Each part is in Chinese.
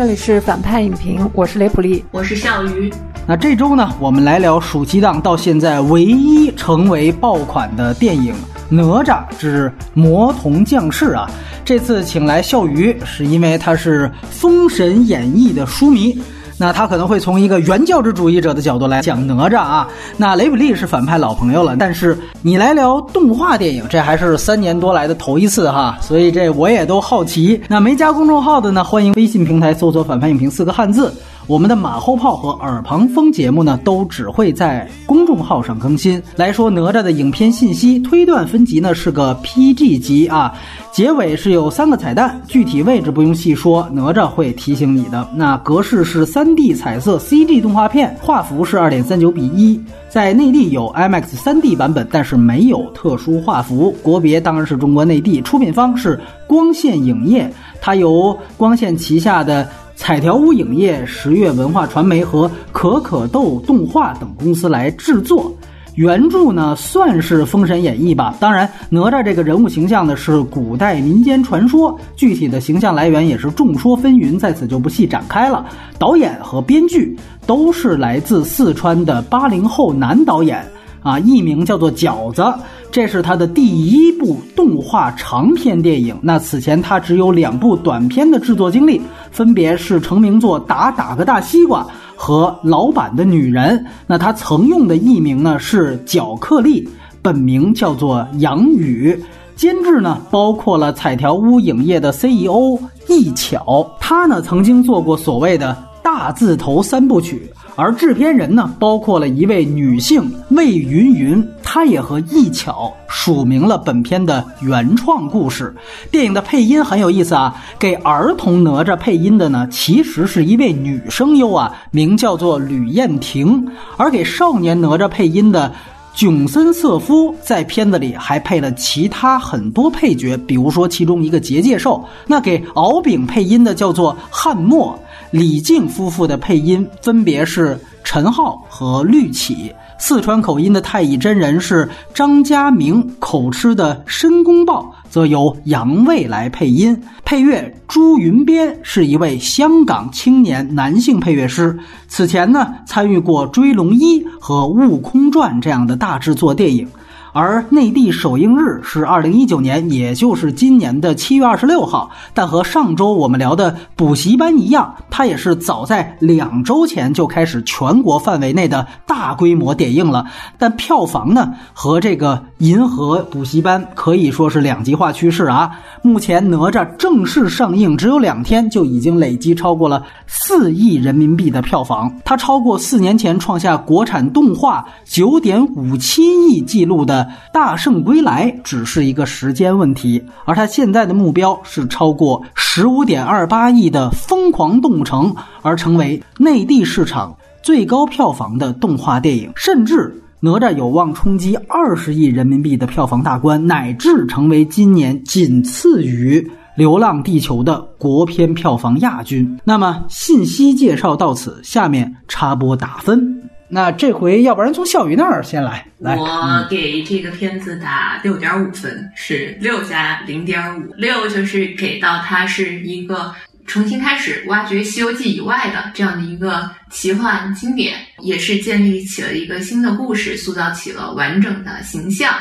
这里是反派影评，我是雷普利，我是笑鱼。那这周呢，我们来聊暑期档到现在唯一成为爆款的电影《哪吒之魔童降世》啊。这次请来笑鱼，是因为他是《封神演义》的书迷。那他可能会从一个原教旨主义者的角度来讲哪吒啊。那雷普利是反派老朋友了，但是你来聊动画电影，这还是三年多来的头一次哈，所以这我也都好奇。那没加公众号的呢，欢迎微信平台搜索“反派影评”四个汉字。我们的马后炮和耳旁风节目呢，都只会在公众号上更新。来说哪吒的影片信息，推断分级呢是个 PG 级啊，结尾是有三个彩蛋，具体位置不用细说，哪吒会提醒你的。那格式是 3D 彩色 CG 动画片，画幅是2.39比1，在内地有 IMAX 3D 版本，但是没有特殊画幅。国别当然是中国内地，出品方是光线影业，它由光线旗下的。彩条屋影业、十月文化传媒和可可豆动画等公司来制作。原著呢算是《封神演义》吧，当然哪吒这个人物形象呢是古代民间传说，具体的形象来源也是众说纷纭，在此就不细展开了。导演和编剧都是来自四川的八零后男导演。啊，艺名叫做饺子，这是他的第一部动画长片电影。那此前他只有两部短片的制作经历，分别是成名作《打打个大西瓜》和《老板的女人》。那他曾用的艺名呢是角克力，本名叫做杨宇。监制呢包括了彩条屋影业的 CEO 易巧，他呢曾经做过所谓的大字头三部曲。而制片人呢，包括了一位女性魏云云，她也和易巧署名了本片的原创故事。电影的配音很有意思啊，给儿童哪吒配音的呢，其实是一位女声优啊，名叫做吕燕婷；而给少年哪吒配音的囧森瑟夫，在片子里还配了其他很多配角，比如说其中一个结界兽。那给敖丙配音的叫做汉墨。李靖夫妇的配音分别是陈浩和绿绮，四川口音的太乙真人是张家明，口吃的申公豹则由杨卫来配音，配乐朱云边是一位香港青年男性配乐师，此前呢参与过《追龙一》和《悟空传》这样的大制作电影。而内地首映日是二零一九年，也就是今年的七月二十六号。但和上周我们聊的补习班一样，它也是早在两周前就开始全国范围内的大规模点映了。但票房呢，和这个银河补习班可以说是两极化趋势啊。目前哪吒正式上映只有两天，就已经累计超过了四亿人民币的票房，它超过四年前创下国产动画九点五七亿纪录的。大圣归来只是一个时间问题，而他现在的目标是超过十五点二八亿的疯狂动物城，而成为内地市场最高票房的动画电影，甚至哪吒有望冲击二十亿人民币的票房大关，乃至成为今年仅次于《流浪地球》的国片票房亚军。那么信息介绍到此，下面插播打分。那这回要不然从笑鱼那儿先来，我给这个片子打六点五分，是六加零点五，六就是给到它是一个重新开始挖掘《西游记》以外的这样的一个奇幻经典，也是建立起了一个新的故事，塑造起了完整的形象。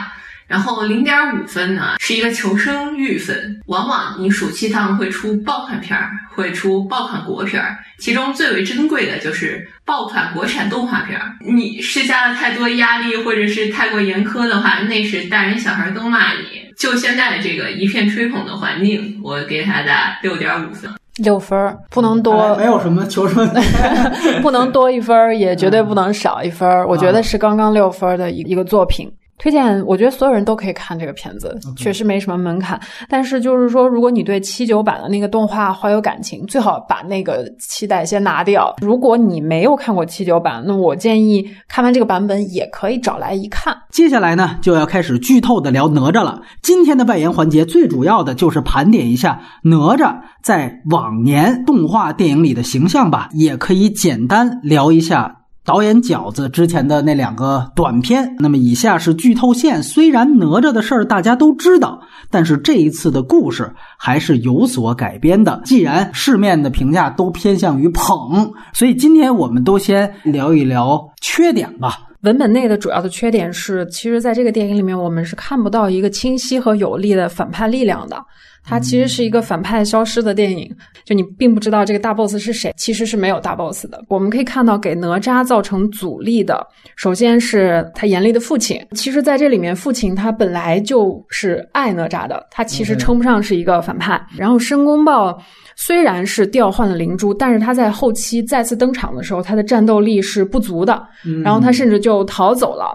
然后零点五分呢，是一个求生欲分。往往你暑期档会出爆款片儿，会出爆款国片儿，其中最为珍贵的就是爆款国产动画片儿。你施加了太多压力，或者是太过严苛的话，那是大人小孩都骂你。就现在这个一片吹捧的环境，我给他打六点五分，六分不能多，没有什么求生，不能多一分，也绝对不能少一分。我觉得是刚刚六分的一一个作品。推荐，我觉得所有人都可以看这个片子，确实没什么门槛。但是就是说，如果你对七九版的那个动画怀有感情，最好把那个期待先拿掉。如果你没有看过七九版，那我建议看完这个版本也可以找来一看。接下来呢，就要开始剧透的聊哪吒了。今天的外延环节最主要的就是盘点一下哪吒在往年动画电影里的形象吧，也可以简单聊一下。导演饺子之前的那两个短片。那么以下是剧透线，虽然哪吒的事儿大家都知道，但是这一次的故事还是有所改编的。既然市面的评价都偏向于捧，所以今天我们都先聊一聊缺点吧。文本内的主要的缺点是，其实在这个电影里面，我们是看不到一个清晰和有力的反派力量的。它其实是一个反派消失的电影，就你并不知道这个大 boss 是谁，其实是没有大 boss 的。我们可以看到，给哪吒造成阻力的，首先是他严厉的父亲。其实，在这里面，父亲他本来就是爱哪吒的，他其实称不上是一个反派。然后申公豹虽然是调换了灵珠，但是他在后期再次登场的时候，他的战斗力是不足的，然后他甚至就逃走了。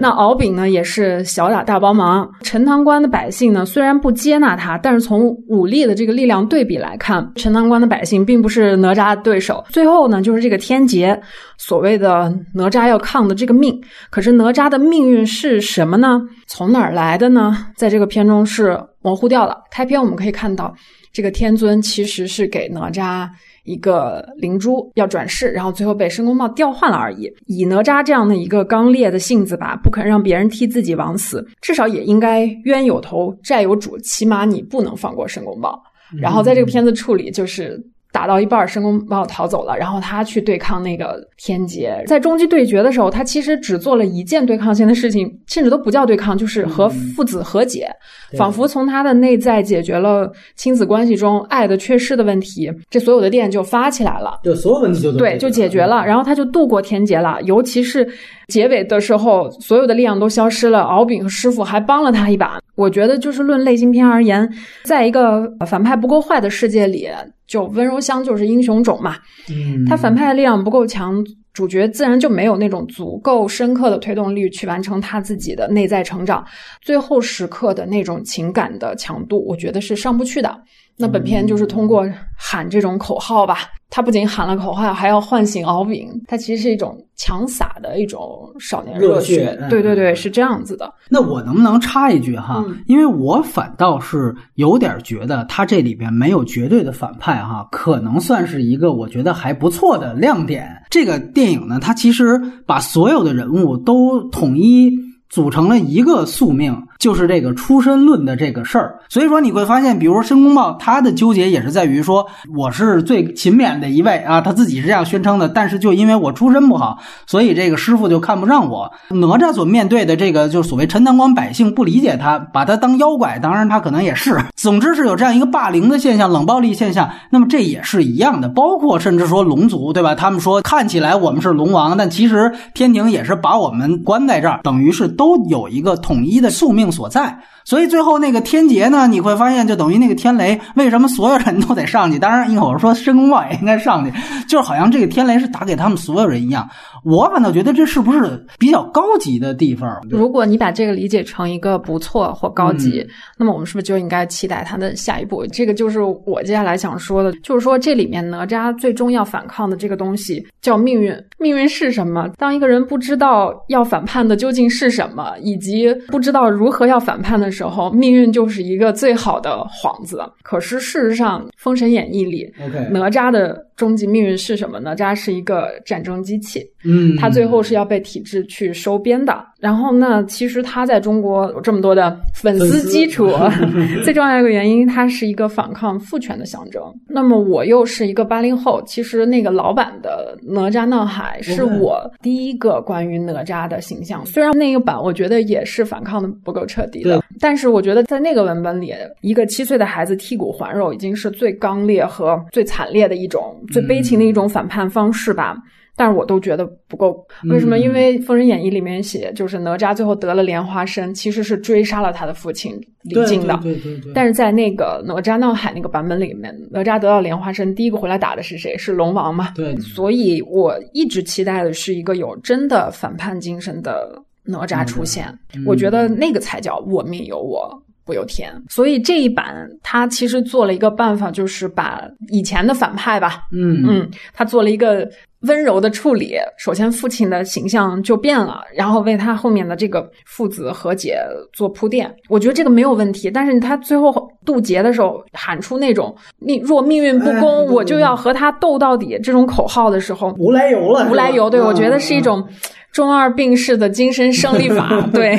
那敖丙呢，也是小打大帮忙。陈塘关的百姓呢，虽然不接纳他，但是从武力的这个力量对比来看，陈塘关的百姓并不是哪吒的对手。最后呢，就是这个天劫，所谓的哪吒要抗的这个命。可是哪吒的命运是什么呢？从哪儿来的呢？在这个片中是模糊掉了。开篇我们可以看到，这个天尊其实是给哪吒。一个灵珠要转世，然后最后被申公豹调换了而已。以哪吒这样的一个刚烈的性子吧，不肯让别人替自己枉死，至少也应该冤有头债有主，起码你不能放过申公豹。然后在这个片子处理就是。打到一半，申公豹逃走了，然后他去对抗那个天劫。在终极对决的时候，他其实只做了一件对抗性的事情，甚至都不叫对抗，就是和父子和解，仿佛从他的内在解决了亲子关系中爱的缺失的问题，这所有的电就发起来了，就所有问题就对就解决了，然后他就度过天劫了。尤其是结尾的时候，所有的力量都消失了，敖丙和师傅还帮了他一把。我觉得，就是论类型片而言，在一个反派不够坏的世界里。就温柔乡就是英雄种嘛，嗯，他反派的力量不够强，主角自然就没有那种足够深刻的推动力去完成他自己的内在成长，最后时刻的那种情感的强度，我觉得是上不去的。那本片就是通过喊这种口号吧，他不仅喊了口号，还要唤醒敖丙，他其实是一种强撒的一种少年热血。对对对，是这样子的。那我能不能插一句哈？因为我反倒是有点觉得他这里边没有绝对的反派哈，可能算是一个我觉得还不错的亮点。这个电影呢，它其实把所有的人物都统一组成了一个宿命。就是这个出身论的这个事儿，所以说你会发现，比如说申公豹，他的纠结也是在于说，我是最勤勉的一位啊，他自己是这样宣称的，但是就因为我出身不好，所以这个师傅就看不上我。哪吒所面对的这个，就是所谓陈塘关百姓不理解他，把他当妖怪，当然他可能也是，总之是有这样一个霸凌的现象、冷暴力现象。那么这也是一样的，包括甚至说龙族，对吧？他们说看起来我们是龙王，但其实天庭也是把我们关在这儿，等于是都有一个统一的宿命。所在，所以最后那个天劫呢，你会发现就等于那个天雷，为什么所有人都得上去？当然，一会儿说申公豹也应该上去，就是好像这个天雷是打给他们所有人一样。我反倒觉得这是不是比较高级的地方？如果你把这个理解成一个不错或高级，那么我们是不是就应该期待它的下一步？这个就是我接下来想说的，就是说这里面哪吒最终要反抗的这个东西叫命运。命运是什么？当一个人不知道要反叛的究竟是什么，以及不知道如何要反叛的时候，命运就是一个最好的幌子。可是事实上，《封神演义》里哪吒的。终极命运是什么哪吒是一个战争机器，嗯，他最后是要被体制去收编的。然后呢，其实他在中国有这么多的粉丝基础，最重要一个原因，他是一个反抗父权的象征。那么我又是一个八零后，其实那个老版的哪吒闹海是我第一个关于哪吒的形象。虽然那个版我觉得也是反抗的不够彻底的，但是我觉得在那个文本里，一个七岁的孩子剔骨还肉已经是最刚烈和最惨烈的一种。最悲情的一种反叛方式吧，但是我都觉得不够。为什么？因为《封神演义》里面写，就是哪吒最后得了莲花身，其实是追杀了他的父亲李靖的。对对对。但是在那个哪吒闹海那个版本里面，哪吒得到莲花身，第一个回来打的是谁？是龙王嘛？对。所以我一直期待的是一个有真的反叛精神的哪吒出现。我觉得那个才叫我命由我。不由天，所以这一版他其实做了一个办法，就是把以前的反派吧，嗯嗯，他做了一个温柔的处理，首先父亲的形象就变了，然后为他后面的这个父子和解做铺垫。我觉得这个没有问题，但是他最后渡劫的时候喊出那种“命若命运不公，我就要和他斗到底”这种口号的时候，无来由了，无来由。对，我觉得是一种中二病式的精神胜利法。对，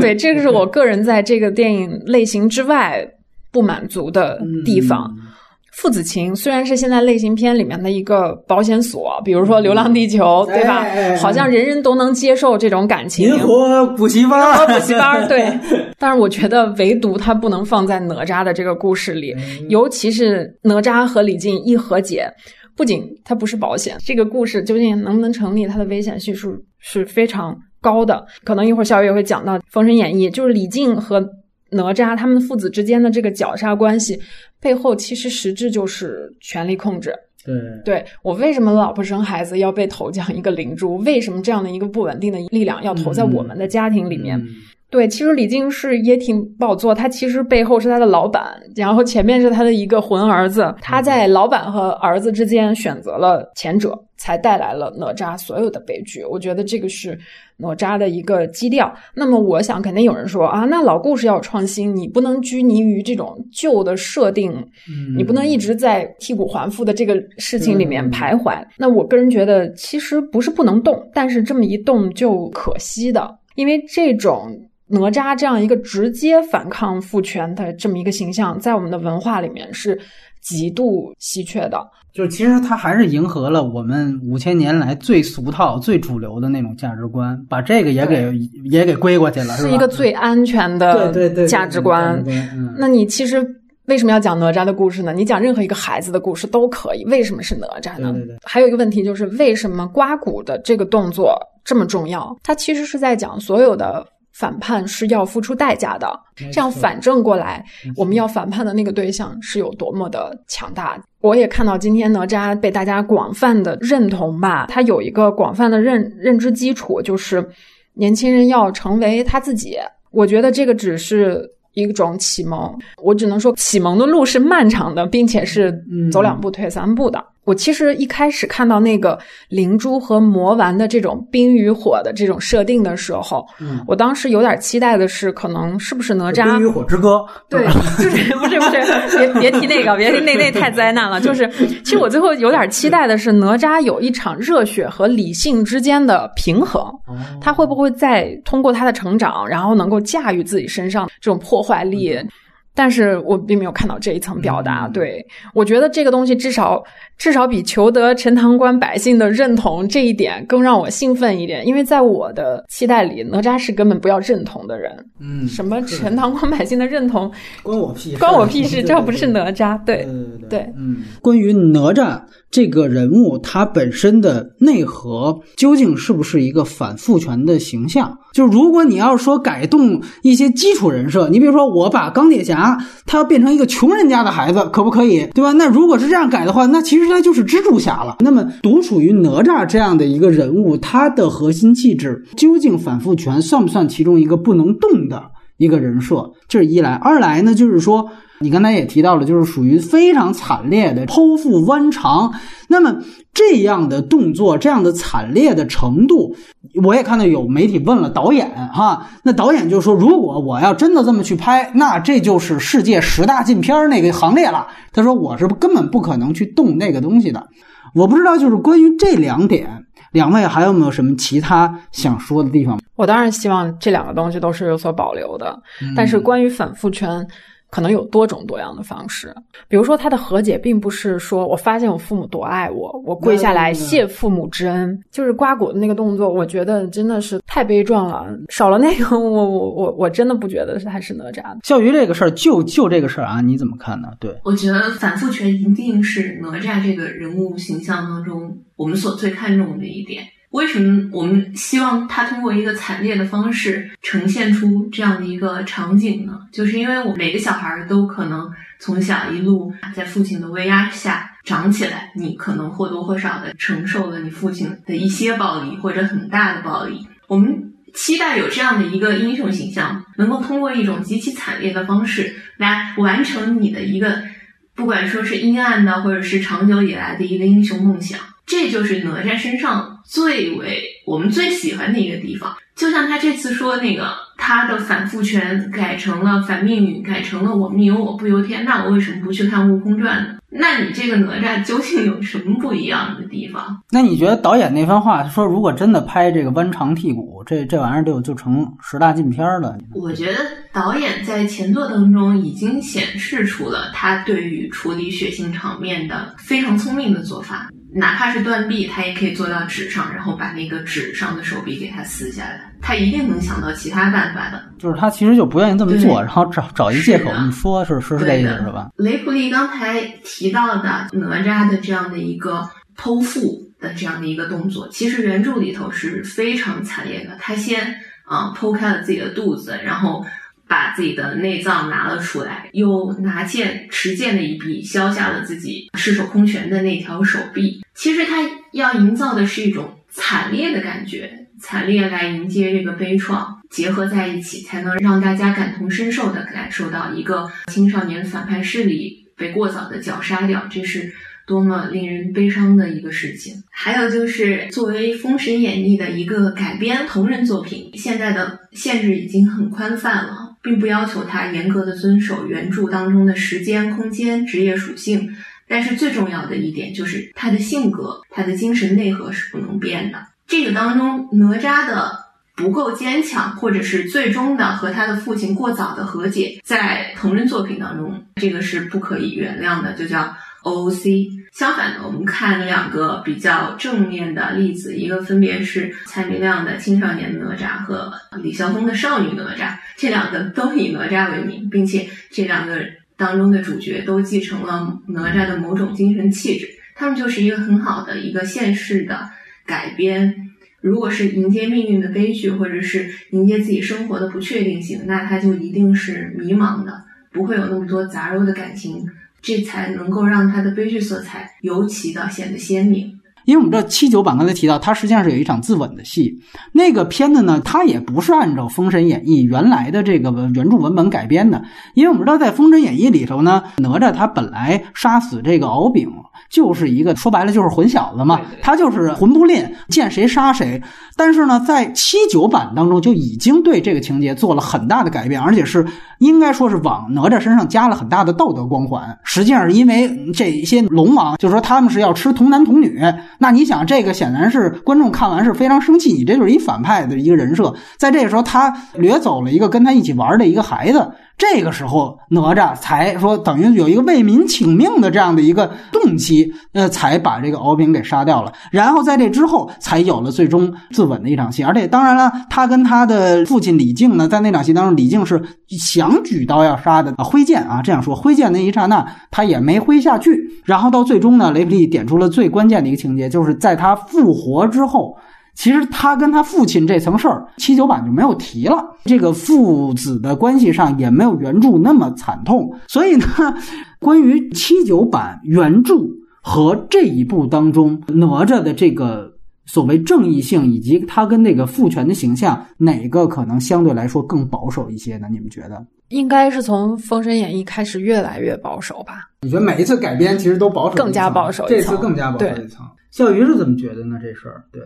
对，这个是我个人在这个电影类型之外不满足的地方。父子情虽然是现在类型片里面的一个保险锁，比如说《流浪地球》，对吧？好像人人都能接受这种感情。银河补习班，补习班，对。但是我觉得唯独它不能放在哪吒的这个故事里，尤其是哪吒和李靖一和解，不仅它不是保险，这个故事究竟能不能成立，它的危险系数是非常高的。可能一会儿小雨也会讲到《封神演义》，就是李靖和。哪吒他们父子之间的这个绞杀关系，背后其实实质就是权力控制。对，对我为什么老婆生孩子要被投降一个灵珠？为什么这样的一个不稳定的力量要投在我们的家庭里面？对，其实李靖是也挺不好做，他其实背后是他的老板，然后前面是他的一个混儿子，他在老板和儿子之间选择了前者，才带来了哪吒所有的悲剧。我觉得这个是哪吒的一个基调。那么，我想肯定有人说啊，那老故事要创新，你不能拘泥于这种旧的设定，你不能一直在替骨还父的这个事情里面徘徊。那我个人觉得，其实不是不能动，但是这么一动就可惜的，因为这种。哪吒这样一个直接反抗父权的这么一个形象，在我们的文化里面是极度稀缺的。就其实它还是迎合了我们五千年来最俗套、最主流的那种价值观，把这个也给也给归过去了，是一个最安全的对对对价值观。那你其实为什么要讲哪吒的故事呢？你讲任何一个孩子的故事都可以，为什么是哪吒呢？还有一个问题就是，为什么刮骨的这个动作这么重要？它其实是在讲所有的。反叛是要付出代价的，这样反正过来，我们要反叛的那个对象是有多么的强大。我也看到今天哪吒被大家广泛的认同吧，他有一个广泛的认认知基础，就是年轻人要成为他自己。我觉得这个只是一种启蒙，我只能说启蒙的路是漫长的，并且是走两步退三步的。我其实一开始看到那个灵珠和魔丸的这种冰与火的这种设定的时候，嗯，我当时有点期待的是，可能是不是哪吒？冰与火之歌，对，就是不是不是，别别提那个，别提那那太灾难了。就是，其实我最后有点期待的是，哪吒有一场热血和理性之间的平衡，他会不会再通过他的成长，然后能够驾驭自己身上这种破坏力？但是我并没有看到这一层表达，对我觉得这个东西至少至少比求得陈塘关百姓的认同这一点更让我兴奋一点，因为在我的期待里，哪吒是根本不要认同的人，嗯，什么陈塘关百姓的认同 关我屁事，关我屁事，这不是哪吒，对对对，嗯，关于哪吒。这个人物他本身的内核究竟是不是一个反父权的形象？就是如果你要说改动一些基础人设，你比如说我把钢铁侠他要变成一个穷人家的孩子，可不可以？对吧？那如果是这样改的话，那其实他就是蜘蛛侠了。那么独属于哪吒这样的一个人物，他的核心气质究竟反复权算不算其中一个不能动的一个人设？这是一来，二来呢，就是说。你刚才也提到了，就是属于非常惨烈的剖腹剜肠。那么这样的动作，这样的惨烈的程度，我也看到有媒体问了导演哈，那导演就说，如果我要真的这么去拍，那这就是世界十大禁片那个行列了。他说我是根本不可能去动那个东西的。我不知道，就是关于这两点，两位还有没有什么其他想说的地方？我当然希望这两个东西都是有所保留的，但是关于反复权。可能有多种多样的方式，比如说他的和解，并不是说我发现我父母多爱我，我跪下来谢父母之恩，就是刮骨的那个动作，我觉得真的是太悲壮了。少了那个，我我我我真的不觉得他是哪吒的。笑鱼这个事儿，就就这个事儿啊，你怎么看呢？对，我觉得反复权一定是哪吒这个人物形象当中我们所最看重的一点。为什么我们希望他通过一个惨烈的方式呈现出这样的一个场景呢？就是因为我每个小孩都可能从小一路在父亲的威压下长起来，你可能或多或少的承受了你父亲的一些暴力或者很大的暴力。我们期待有这样的一个英雄形象，能够通过一种极其惨烈的方式来完成你的一个不管说是阴暗的，或者是长久以来的一个英雄梦想，这就是哪吒身上最为我们最喜欢的一个地方。就像他这次说那个，他的反复权改成了反命运，改成了我命由我不由天。那我为什么不去看《悟空传》呢？那你这个哪吒究竟有什么不一样的地方？那你觉得导演那番话说，如果真的拍这个弯肠剔骨，这这玩意儿就就成十大禁片了？我觉得导演在前作当中已经显示出了他对于处理血腥场面的非常聪明的做法。哪怕是断臂，他也可以做到纸上，然后把那个纸上的手臂给他撕下来。他一定能想到其他办法的。就是他其实就不愿意这么做，然后找找一借口你说是是这意思是吧？雷普利刚才提到的哪吒的这样的一个剖腹的这样的一个动作，其实原著里头是非常惨烈的。他先啊剖开了自己的肚子，然后。把自己的内脏拿了出来，又拿剑持剑的一臂削下了自己赤手空拳的那条手臂。其实他要营造的是一种惨烈的感觉，惨烈来迎接这个悲怆，结合在一起，才能让大家感同身受的感受到一个青少年反派势力被过早的绞杀掉，这是多么令人悲伤的一个事情。还有就是作为《封神演义》的一个改编同人作品，现在的限制已经很宽泛了。并不要求他严格的遵守原著当中的时间、空间、职业属性，但是最重要的一点就是他的性格、他的精神内核是不能变的。这个当中，哪吒的不够坚强，或者是最终的和他的父亲过早的和解，在同人作品当中，这个是不可以原谅的，就叫 OOC。相反的，我们看两个比较正面的例子，一个分别是蔡明亮的青少年哪吒和李霄峰的少女哪吒，这两个都以哪吒为名，并且这两个当中的主角都继承了哪吒的某种精神气质，他们就是一个很好的一个现实的改编。如果是迎接命运的悲剧，或者是迎接自己生活的不确定性，那他就一定是迷茫的，不会有那么多杂糅的感情。这才能够让他的悲剧色彩尤其的显得鲜明。因为我们这七九版刚才提到，它实际上是有一场自刎的戏。那个片子呢，它也不是按照《封神演义》原来的这个原著文本改编的。因为我们知道，在《封神演义》里头呢，哪吒他本来杀死这个敖丙。就是一个说白了就是混小子嘛，他就是混不吝，见谁杀谁。但是呢，在七九版当中就已经对这个情节做了很大的改变，而且是应该说是往哪吒身上加了很大的道德光环。实际上是因为这些龙王，就是说他们是要吃童男童女。那你想，这个显然是观众看完是非常生气，你这就是一反派的一个人设。在这个时候，他掠走了一个跟他一起玩的一个孩子。这个时候，哪吒才说等于有一个为民请命的这样的一个动机，呃，才把这个敖丙给杀掉了。然后在这之后，才有了最终自刎的一场戏。而且，当然了，他跟他的父亲李靖呢，在那场戏当中，李靖是想举刀要杀的，挥剑啊，这样说，挥剑那一刹那，他也没挥下去。然后到最终呢，雷普利点出了最关键的一个情节，就是在他复活之后。其实他跟他父亲这层事儿，七九版就没有提了。这个父子的关系上也没有原著那么惨痛。所以呢，关于七九版原著和这一部当中哪吒的这个所谓正义性，以及他跟那个父权的形象，哪个可能相对来说更保守一些呢？你们觉得？应该是从《封神演义》开始越来越保守吧？你觉得每一次改编其实都保守，更加保守，这次更加保守一层。笑鱼是怎么觉得呢？这事儿对。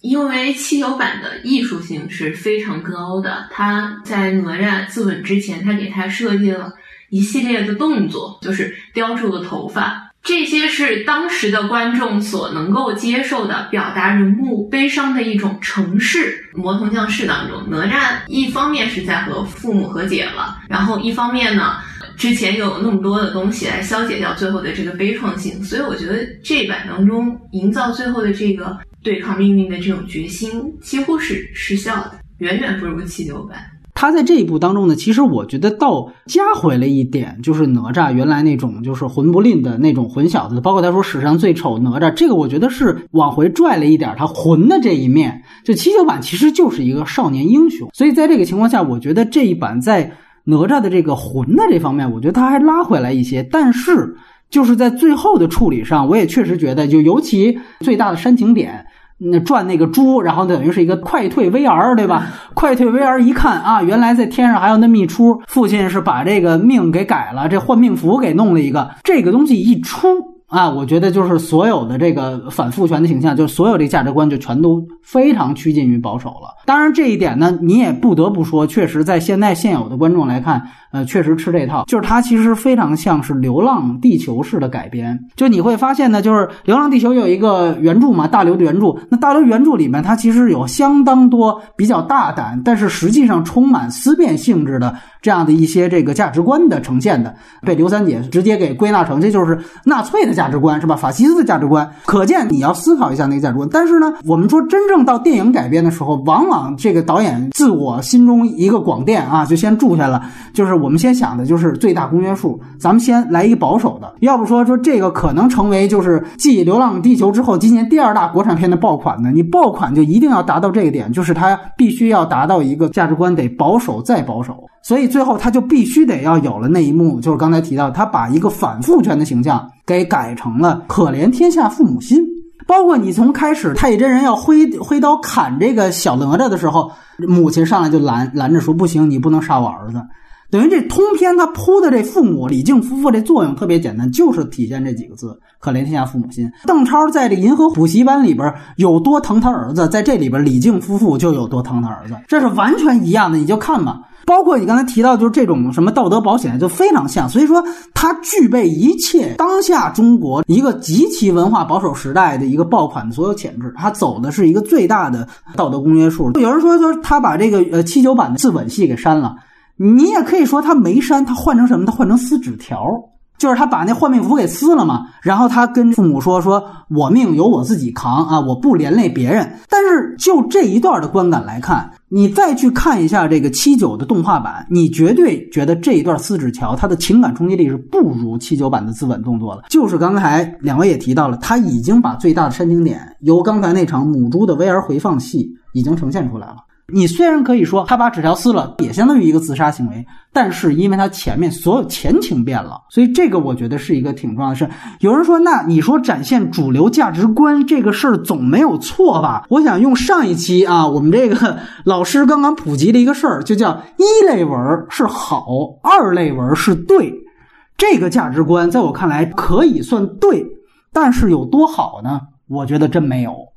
因为七九版的艺术性是非常高的，他在哪吒自刎之前，他给他设计了一系列的动作，就是叼住了头发，这些是当时的观众所能够接受的，表达人物悲伤的一种程式。魔童降世当中，哪吒一方面是在和父母和解了，然后一方面呢，之前有那么多的东西来消解掉最后的这个悲怆性，所以我觉得这版当中营造最后的这个。对抗命运的这种决心几乎是失效的，远远不如七九版。他在这一部当中呢，其实我觉得倒加回了一点，就是哪吒原来那种就是混不吝的那种混小子，包括他说史上最丑哪吒，这个我觉得是往回拽了一点他混的这一面。就七九版其实就是一个少年英雄，所以在这个情况下，我觉得这一版在哪吒的这个混的这方面，我觉得他还拉回来一些，但是。就是在最后的处理上，我也确实觉得，就尤其最大的煽情点，那转那个猪，然后等于是一个快退 VR，对吧？快退 VR 一看啊，原来在天上还有那么一出，父亲是把这个命给改了，这换命符给弄了一个，这个东西一出。啊，我觉得就是所有的这个反父权的形象，就是所有这价值观就全都非常趋近于保守了。当然，这一点呢，你也不得不说，确实在现在现有的观众来看，呃，确实吃这套。就是它其实非常像是《流浪地球》式的改编。就你会发现呢，就是《流浪地球》有一个原著嘛，大刘的原著。那大刘原著里面，它其实有相当多比较大胆，但是实际上充满思辨性质的。这样的一些这个价值观的呈现的，被刘三姐直接给归纳成这就是纳粹的价值观，是吧？法西斯的价值观，可见你要思考一下那个价值观。但是呢，我们说真正到电影改编的时候，往往这个导演自我心中一个广电啊，就先住下了，就是我们先想的就是最大公约数，咱们先来一保守的。要不说说这个可能成为就是继《流浪地球》之后今年第二大国产片的爆款呢？你爆款就一定要达到这个点，就是它必须要达到一个价值观得保守再保守。所以最后他就必须得要有了那一幕，就是刚才提到，他把一个反父权的形象给改成了可怜天下父母心。包括你从开始太乙真人要挥挥刀砍这个小哪吒的时候，母亲上来就拦拦着说：“不行，你不能杀我儿子。”等于这通篇他铺的这父母李靖夫妇这作用特别简单，就是体现这几个字：可怜天下父母心。邓超在这银河补习班里边有多疼他儿子，在这里边李靖夫妇就有多疼他儿子，这是完全一样的，你就看吧。包括你刚才提到，就是这种什么道德保险，就非常像。所以说，它具备一切当下中国一个极其文化保守时代的一个爆款的所有潜质。它走的是一个最大的道德公约数。有人说说他把这个呃七九版的自刎戏给删了，你也可以说他没删，他换成什么？他换成撕纸条，就是他把那换命符给撕了嘛。然后他跟父母说：“说我命由我自己扛啊，我不连累别人。”但是就这一段的观感来看。你再去看一下这个七九的动画版，你绝对觉得这一段四指桥，它的情感冲击力是不如七九版的自刎动作的。就是刚才两位也提到了，他已经把最大的煽情点由刚才那场母猪的 VR 回放戏已经呈现出来了。你虽然可以说他把纸条撕了，也相当于一个自杀行为，但是因为他前面所有前情变了，所以这个我觉得是一个挺重要的事。有人说，那你说展现主流价值观这个事儿总没有错吧？我想用上一期啊，我们这个 老师刚刚普及的一个事儿，就叫一类文是好，二类文是对。这个价值观在我看来可以算对，但是有多好呢？我觉得真没有。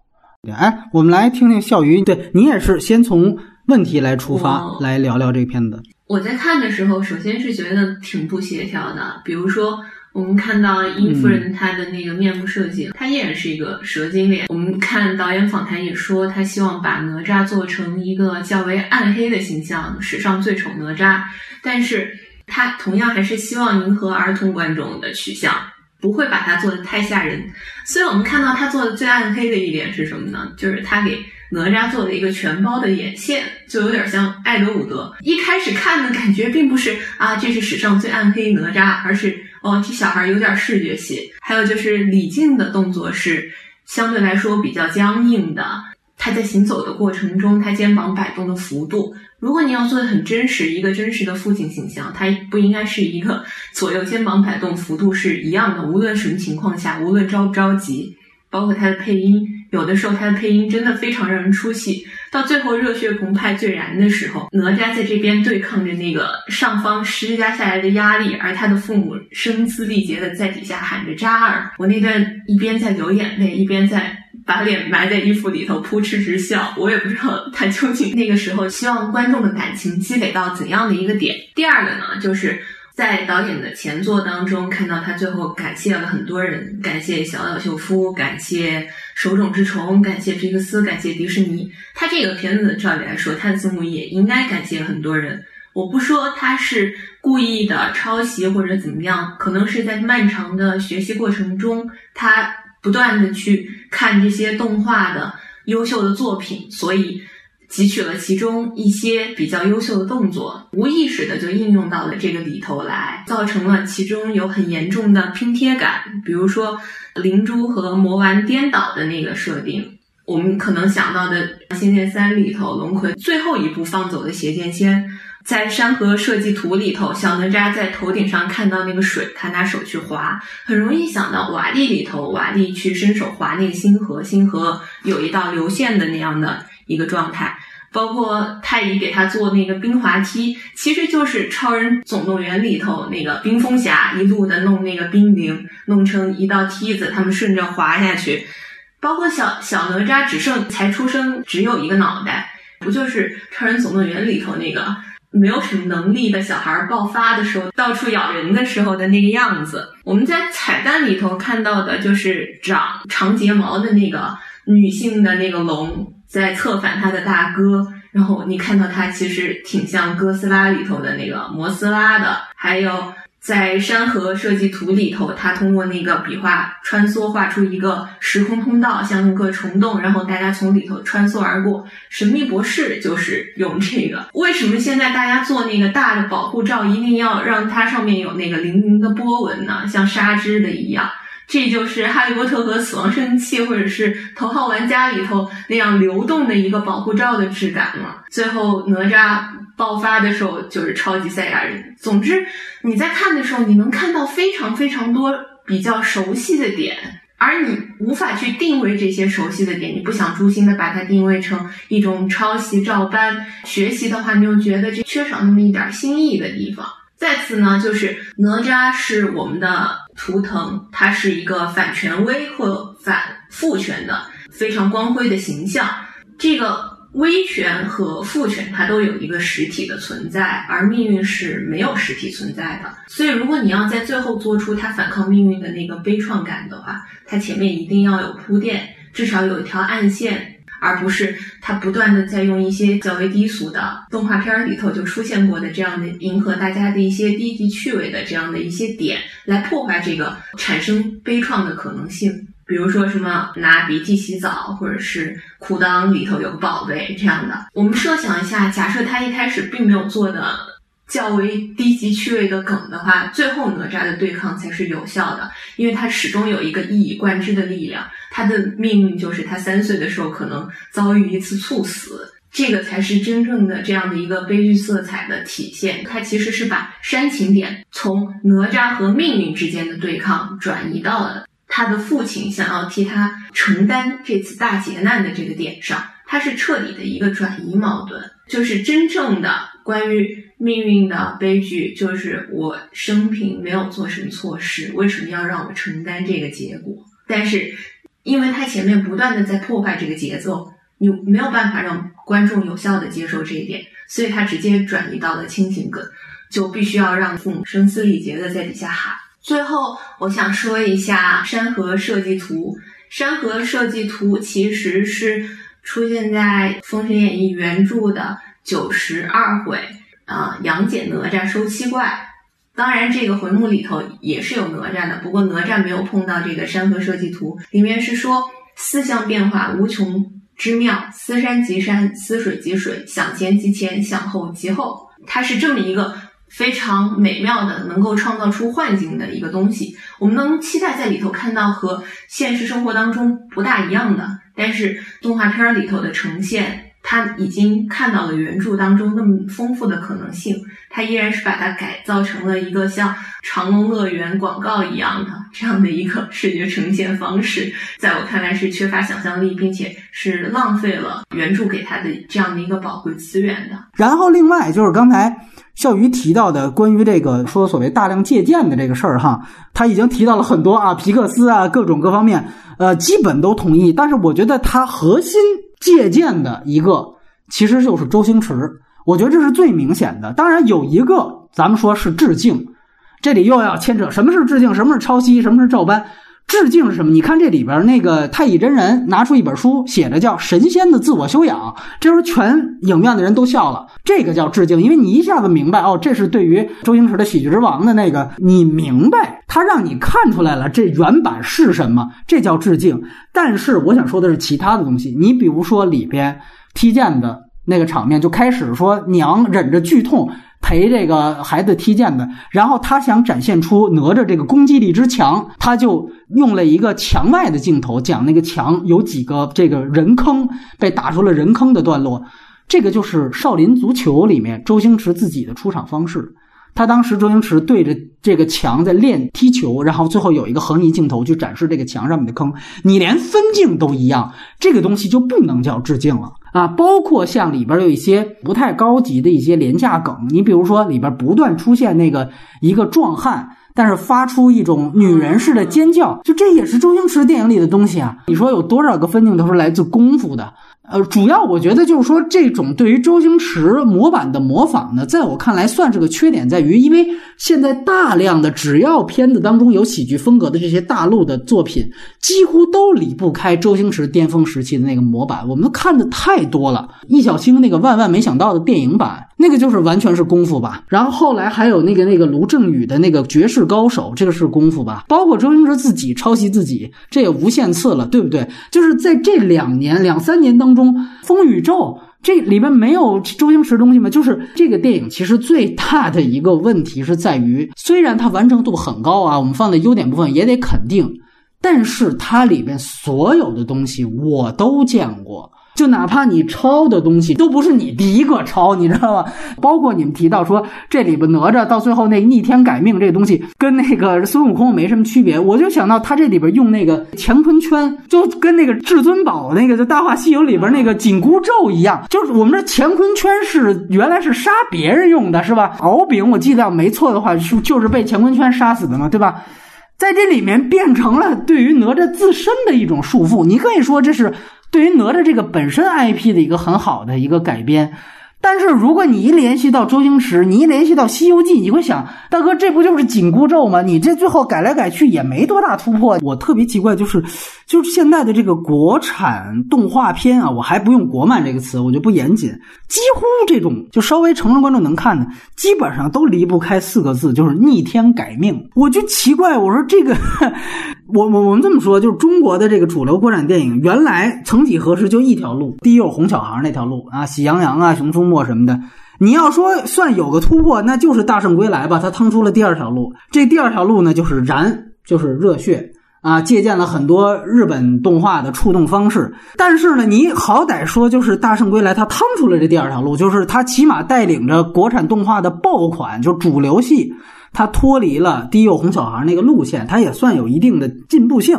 哎，我们来听听笑鱼，对你也是先从问题来出发，来聊聊这片子。我在看的时候，首先是觉得挺不协调的。比如说，我们看到殷夫人她的那个面部设计，她依然是一个蛇精脸。我们看导演访谈也说，他希望把哪吒做成一个较为暗黑的形象，史上最丑哪吒。但是他同样还是希望迎合儿童观众的取向。不会把它做的太吓人，所以我们看到他做的最暗黑的一点是什么呢？就是他给哪吒做的一个全包的眼线，就有点像艾德伍德。一开始看的感觉并不是啊，这是史上最暗黑哪吒，而是哦，这小孩有点视觉系。还有就是李靖的动作是相对来说比较僵硬的，他在行走的过程中，他肩膀摆动的幅度。如果你要做的很真实，一个真实的父亲形象，他不应该是一个 左右肩膀摆动幅度是一样的，无论什么情况下，无论着不着急，包括他的配音，有的时候他的配音真的非常让人出戏。到最后热血澎湃最燃的时候，哪吒在这边对抗着那个上方施加下来的压力，而他的父母声嘶力竭的在底下喊着渣儿。我那段一边在流眼泪，一边在。把脸埋在衣服里头，扑哧直笑。我也不知道他究竟那个时候希望观众的感情积累到怎样的一个点。第二个呢，就是在导演的前作当中看到他最后感谢了很多人，感谢小岛秀夫，感谢手冢治虫，感谢皮克斯，感谢迪士尼。他这个片子照理来说，他的字幕也应该感谢很多人。我不说他是故意的抄袭或者怎么样，可能是在漫长的学习过程中他。不断的去看这些动画的优秀的作品，所以汲取了其中一些比较优秀的动作，无意识的就应用到了这个里头来，造成了其中有很严重的拼贴感。比如说灵珠和魔丸颠倒的那个设定，我们可能想到的《仙剑三》里头龙葵最后一步放走的邪剑仙，在山河设计图里头，小哪吒在头顶上看到那个水，他拿手去划，很容易想到瓦砾里头，瓦砾去伸手划那个星河，星河有一道流线的那样的一个状态。包括太乙给他做那个冰滑梯，其实就是《超人总动员》里头那个冰封侠一路的弄那个冰凌，弄成一道梯子，他们顺着滑下去。包括小小哪吒只剩才出生，只有一个脑袋，不就是《超人总动员》里头那个没有什么能力的小孩爆发的时候，到处咬人的时候的那个样子？我们在彩蛋里头看到的就是长长睫毛的那个女性的那个龙。在策反他的大哥，然后你看到他其实挺像哥斯拉里头的那个摩斯拉的。还有在山河设计图里头，他通过那个笔画穿梭画出一个时空通道，像一个虫洞，然后大家从里头穿梭而过。神秘博士就是用这个。为什么现在大家做那个大的保护罩，一定要让它上面有那个粼粼的波纹呢？像纱织的一样。这就是《哈利波特》和《死亡圣器》或者是《头号玩家》里头那样流动的一个保护罩的质感了。最后哪吒爆发的时候就是超级赛亚人。总之，你在看的时候，你能看到非常非常多比较熟悉的点，而你无法去定位这些熟悉的点，你不想诛心的把它定位成一种抄袭照搬。学习的话，你又觉得这缺少那么一点新意的地方。再次呢，就是哪吒是我们的图腾，它是一个反权威或反父权的非常光辉的形象。这个威权和父权，它都有一个实体的存在，而命运是没有实体存在的。所以，如果你要在最后做出他反抗命运的那个悲怆感的话，它前面一定要有铺垫，至少有一条暗线。而不是他不断的在用一些较为低俗的动画片里头就出现过的这样的迎合大家的一些低级趣味的这样的一些点来破坏这个产生悲怆的可能性，比如说什么拿鼻涕洗澡，或者是裤裆里头有个宝贝这样的。我们设想一下，假设他一开始并没有做的。较为低级趣味的梗的话，最后哪吒的对抗才是有效的，因为他始终有一个一以贯之的力量。他的命运就是他三岁的时候可能遭遇一次猝死，这个才是真正的这样的一个悲剧色彩的体现。他其实是把煽情点从哪吒和命运之间的对抗转移到了他的父亲想要替他承担这次大劫难的这个点上，他是彻底的一个转移矛盾，就是真正的关于。命运的悲剧就是我生平没有做什么错事，为什么要让我承担这个结果？但是，因为他前面不断的在破坏这个节奏，你没有办法让观众有效的接受这一点，所以他直接转移到了亲情梗，就必须要让父母声嘶力竭的在底下喊。最后，我想说一下山河设计图。山河设计图其实是出现在《封神演义》原著的九十二回。啊，杨戬哪吒收七怪，当然这个回目里头也是有哪吒的，不过哪吒没有碰到这个山河设计图，里面是说四象变化无穷之妙，思山即山，思水即水，想前即前，想后即后，它是这么一个非常美妙的，能够创造出幻境的一个东西。我们能期待在里头看到和现实生活当中不大一样的，但是动画片里头的呈现。他已经看到了原著当中那么丰富的可能性，他依然是把它改造成了一个像长隆乐园广告一样的这样的一个视觉呈现方式，在我看来是缺乏想象力，并且是浪费了原著给他的这样的一个宝贵资源的。然后，另外就是刚才笑鱼提到的关于这个说所谓大量借鉴的这个事儿哈，他已经提到了很多啊，皮克斯啊，各种各方面，呃，基本都同意。但是我觉得他核心。借鉴的一个其实就是周星驰，我觉得这是最明显的。当然有一个，咱们说是致敬，这里又要牵扯什么是致敬，什么是抄袭，什么是照搬。致敬是什么？你看这里边那个太乙真人拿出一本书，写着叫《神仙的自我修养》，这时候全影院的人都笑了。这个叫致敬，因为你一下子明白哦，这是对于周星驰的《喜剧之王》的那个，你明白他让你看出来了这原版是什么，这叫致敬。但是我想说的是其他的东西，你比如说里边踢毽的那个场面，就开始说娘忍着剧痛陪这个孩子踢毽子，然后他想展现出哪吒这个攻击力之强，他就用了一个墙外的镜头，讲那个墙有几个这个人坑被打出了人坑的段落，这个就是《少林足球》里面周星驰自己的出场方式。他当时周星驰对着这个墙在练踢球，然后最后有一个横移镜头去展示这个墙上面的坑，你连分镜都一样，这个东西就不能叫致敬了啊！包括像里边有一些不太高级的一些廉价梗，你比如说里边不断出现那个一个壮汉，但是发出一种女人式的尖叫，就这也是周星驰电影里的东西啊！你说有多少个分镜都是来自功夫的？呃，主要我觉得就是说，这种对于周星驰模板的模仿呢，在我看来算是个缺点，在于因为现在大量的只要片子当中有喜剧风格的这些大陆的作品，几乎都离不开周星驰巅峰时期的那个模板，我们看的太多了。易小星那个万万没想到的电影版，那个就是完全是功夫吧。然后后来还有那个那个卢正雨的那个绝世高手，这个是功夫吧。包括周星驰自己抄袭自己，这也无限次了，对不对？就是在这两年两三年当中。风宇宙这里边没有周星驰东西吗？就是这个电影其实最大的一个问题是在于，虽然它完成度很高啊，我们放在优点部分也得肯定，但是它里边所有的东西我都见过。就哪怕你抄的东西都不是你第一个抄，你知道吗？包括你们提到说这里边哪吒到最后那逆天改命这个东西跟那个孙悟空没什么区别，我就想到他这里边用那个乾坤圈，就跟那个至尊宝那个就《大话西游》里边那个紧箍咒一样，就是我们这乾坤圈是原来是杀别人用的，是吧？敖丙我记得没错的话是就是被乾坤圈杀死的嘛，对吧？在这里面变成了对于哪吒自身的一种束缚，你可以说这是。对于哪吒这个本身 IP 的一个很好的一个改编。但是如果你一联系到周星驰，你一联系到《西游记》，你会想，大哥，这不就是紧箍咒吗？你这最后改来改去也没多大突破。我特别奇怪，就是，就是现在的这个国产动画片啊，我还不用“国漫”这个词，我就不严谨。几乎这种就稍微成人观众能看的，基本上都离不开四个字，就是逆天改命。我就奇怪，我说这个，我我我们这么说，就是中国的这个主流国产电影，原来曾几何时就一条路，低幼哄小孩那条路啊，喜羊羊啊，熊出没。什么的，你要说算有个突破，那就是《大圣归来》吧。他趟出了第二条路，这第二条路呢，就是燃，就是热血啊，借鉴了很多日本动画的触动方式。但是呢，你好歹说，就是《大圣归来》，他趟出了这第二条路，就是他起码带领着国产动画的爆款，就主流系，他脱离了低幼哄小孩那个路线，他也算有一定的进步性。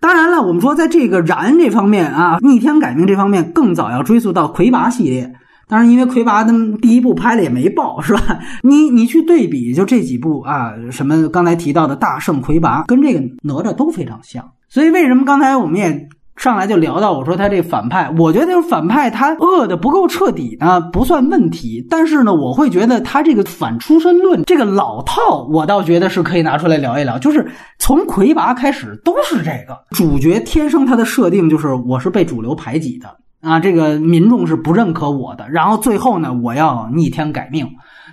当然了，我们说在这个燃这方面啊，逆天改命这方面，更早要追溯到魁拔系列。当然，因为魁拔的第一部拍的也没爆，是吧？你你去对比，就这几部啊，什么刚才提到的大圣魁拔，跟这个哪吒都非常像。所以为什么刚才我们也上来就聊到，我说他这反派，我觉得这反派他恶的不够彻底呢，不算问题。但是呢，我会觉得他这个反出身论这个老套，我倒觉得是可以拿出来聊一聊。就是从魁拔开始都是这个主角，天生他的设定就是我是被主流排挤的。啊，这个民众是不认可我的，然后最后呢，我要逆天改命。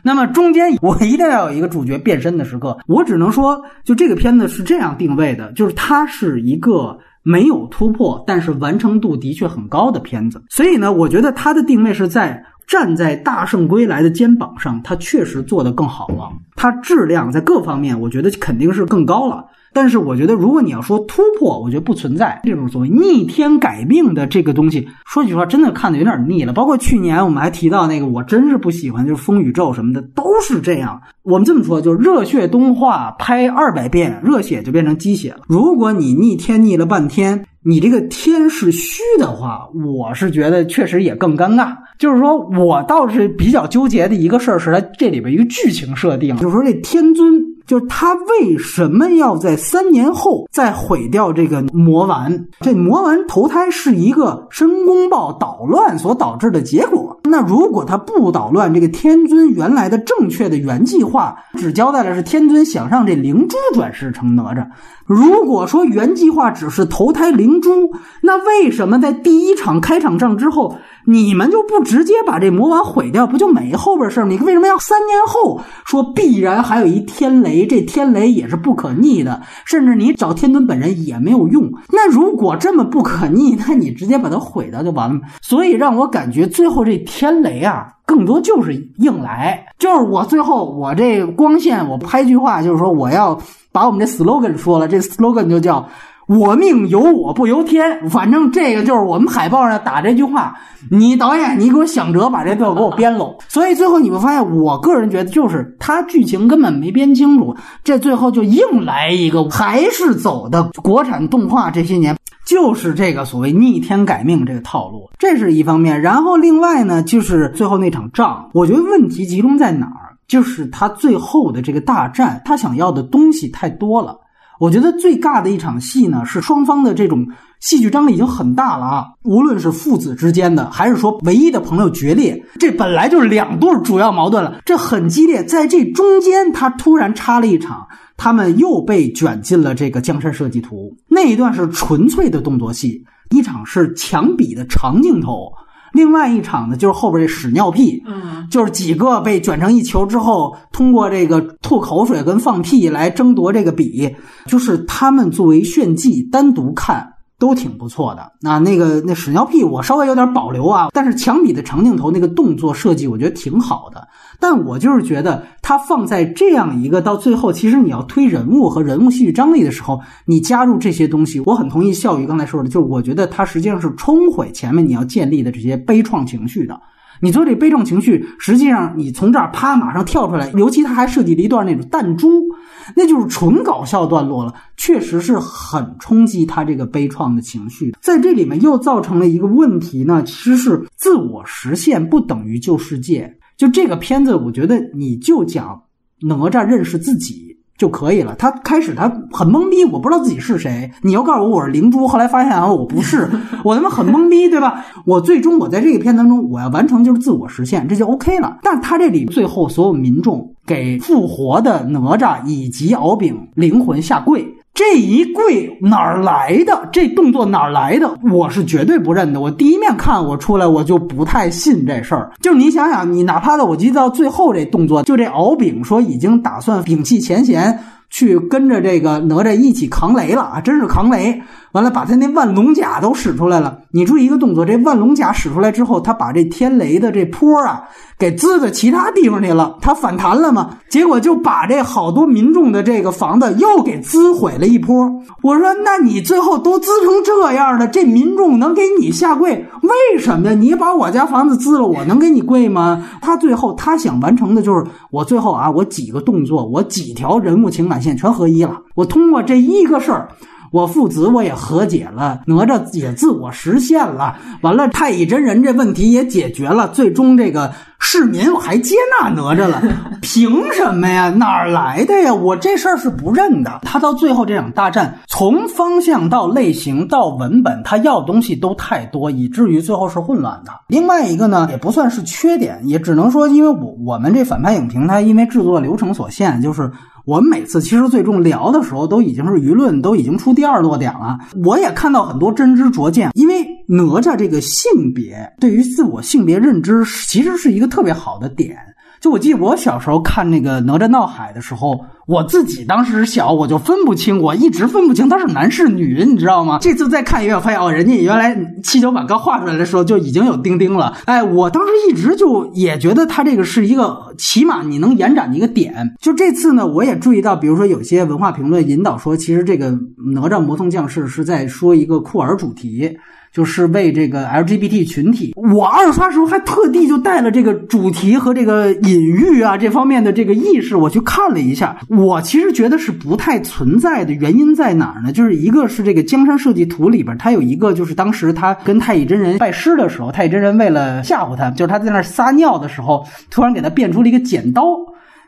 那么中间我一定要有一个主角变身的时刻。我只能说，就这个片子是这样定位的，就是它是一个没有突破，但是完成度的确很高的片子。所以呢，我觉得它的定位是在站在《大圣归来》的肩膀上，它确实做得更好了，它质量在各方面，我觉得肯定是更高了。但是我觉得，如果你要说突破，我觉得不存在这种所谓逆天改命的这个东西。说句实话，真的看的有点腻了。包括去年我们还提到那个，我真是不喜欢，就是风宇宙什么的都是这样。我们这么说，就是热血动画拍二百遍，热血就变成鸡血了。如果你逆天逆了半天，你这个天是虚的话，我是觉得确实也更尴尬。就是说我倒是比较纠结的一个事儿是在这里边一个剧情设定，就是说这天尊。就是他为什么要在三年后再毁掉这个魔丸？这魔丸投胎是一个申公豹捣乱所导致的结果。那如果他不捣乱，这个天尊原来的正确的原计划只交代了是天尊想让这灵珠转世成哪吒。如果说原计划只是投胎灵珠，那为什么在第一场开场仗之后，你们就不直接把这魔丸毁掉，不就没后边事儿？你为什么要三年后说必然还有一天雷？这天雷也是不可逆的，甚至你找天尊本人也没有用。那如果这么不可逆，那你直接把它毁掉就完了。所以让我感觉最后这天雷啊，更多就是硬来，就是我最后我这光线，我拍句话，就是说我要把我们这 slogan 说了，这 slogan 就叫。我命由我不由天，反正这个就是我们海报上打这句话。你导演，你给我想辙，把这段给我编喽。所以最后你会发现，我个人觉得就是他剧情根本没编清楚，这最后就硬来一个，还是走的国产动画这些年就是这个所谓逆天改命这个套路，这是一方面。然后另外呢，就是最后那场仗，我觉得问题集中在哪儿？就是他最后的这个大战，他想要的东西太多了。我觉得最尬的一场戏呢，是双方的这种戏剧张力已经很大了啊！无论是父子之间的，还是说唯一的朋友决裂，这本来就是两对主要矛盾了，这很激烈。在这中间，他突然插了一场，他们又被卷进了这个江山设计图那一段是纯粹的动作戏，一场是墙壁的长镜头。另外一场呢，就是后边这屎尿屁，嗯，就是几个被卷成一球之后，通过这个吐口水跟放屁来争夺这个笔，就是他们作为炫技单独看。都挺不错的那，那个那屎尿屁我稍微有点保留啊，但是墙壁的长镜头那个动作设计我觉得挺好的，但我就是觉得它放在这样一个到最后，其实你要推人物和人物戏剧张力的时候，你加入这些东西，我很同意笑宇刚才说的，就是我觉得它实际上是冲毁前面你要建立的这些悲怆情绪的。你说这悲壮情绪，实际上你从这儿啪马上跳出来，尤其他还设计了一段那种弹珠，那就是纯搞笑段落了，确实是很冲击他这个悲怆的情绪。在这里面又造成了一个问题呢，其实是自我实现不等于救世界。就这个片子，我觉得你就讲哪吒认识自己。就可以了。他开始他很懵逼，我不知道自己是谁。你要告诉我我是灵珠，后来发现啊我不是，我他妈很懵逼，对吧？我最终我在这个片当中，我要完成就是自我实现，这就 OK 了。但是他这里最后所有民众给复活的哪吒以及敖丙灵魂下跪。这一跪哪儿来的？这动作哪儿来的？我是绝对不认的。我第一面看我出来，我就不太信这事儿。就是你想想，你哪怕到我记得到最后这动作，就这敖丙说已经打算摒弃前嫌，去跟着这个哪吒一起扛雷了啊！真是扛雷。完了，把他那万龙甲都使出来了。你注意一个动作，这万龙甲使出来之后，他把这天雷的这坡啊，给滋到其他地方去了。他反弹了嘛？结果就把这好多民众的这个房子又给滋毁了一坡。我说，那你最后都滋成这样了，这民众能给你下跪？为什么呀？你把我家房子滋了，我能给你跪吗？他最后他想完成的就是，我最后啊，我几个动作，我几条人物情感线全合一了。我通过这一个事儿。我父子我也和解了，哪吒也自我实现了，完了太乙真人这问题也解决了，最终这个市民我还接纳哪吒了，凭什么呀？哪儿来的呀？我这事儿是不认的。他到最后这场大战，从方向到类型到文本，他要的东西都太多，以至于最后是混乱的。另外一个呢，也不算是缺点，也只能说，因为我我们这反派影评，它因为制作流程所限，就是。我们每次其实最终聊的时候，都已经是舆论都已经出第二落点了。我也看到很多真知灼见，因为哪吒这个性别对于自我性别认知，其实是一个特别好的点。就我记得我小时候看那个《哪吒闹海》的时候，我自己当时小，我就分不清，我一直分不清他是男是女，你知道吗？这次再看一遍，发现哦，人家原来七九版刚画出来的时候就已经有丁丁了。哎，我当时一直就也觉得他这个是一个起码你能延展的一个点。就这次呢，我也注意到，比如说有些文化评论引导说，其实这个哪吒魔童降世是在说一个酷儿主题。就是为这个 LGBT 群体，我二刷时候还特地就带了这个主题和这个隐喻啊这方面的这个意识，我去看了一下。我其实觉得是不太存在的，原因在哪儿呢？就是一个是这个江山设计图里边，它有一个就是当时他跟太乙真人拜师的时候，太乙真人为了吓唬他，就是他在那撒尿的时候，突然给他变出了一个剪刀。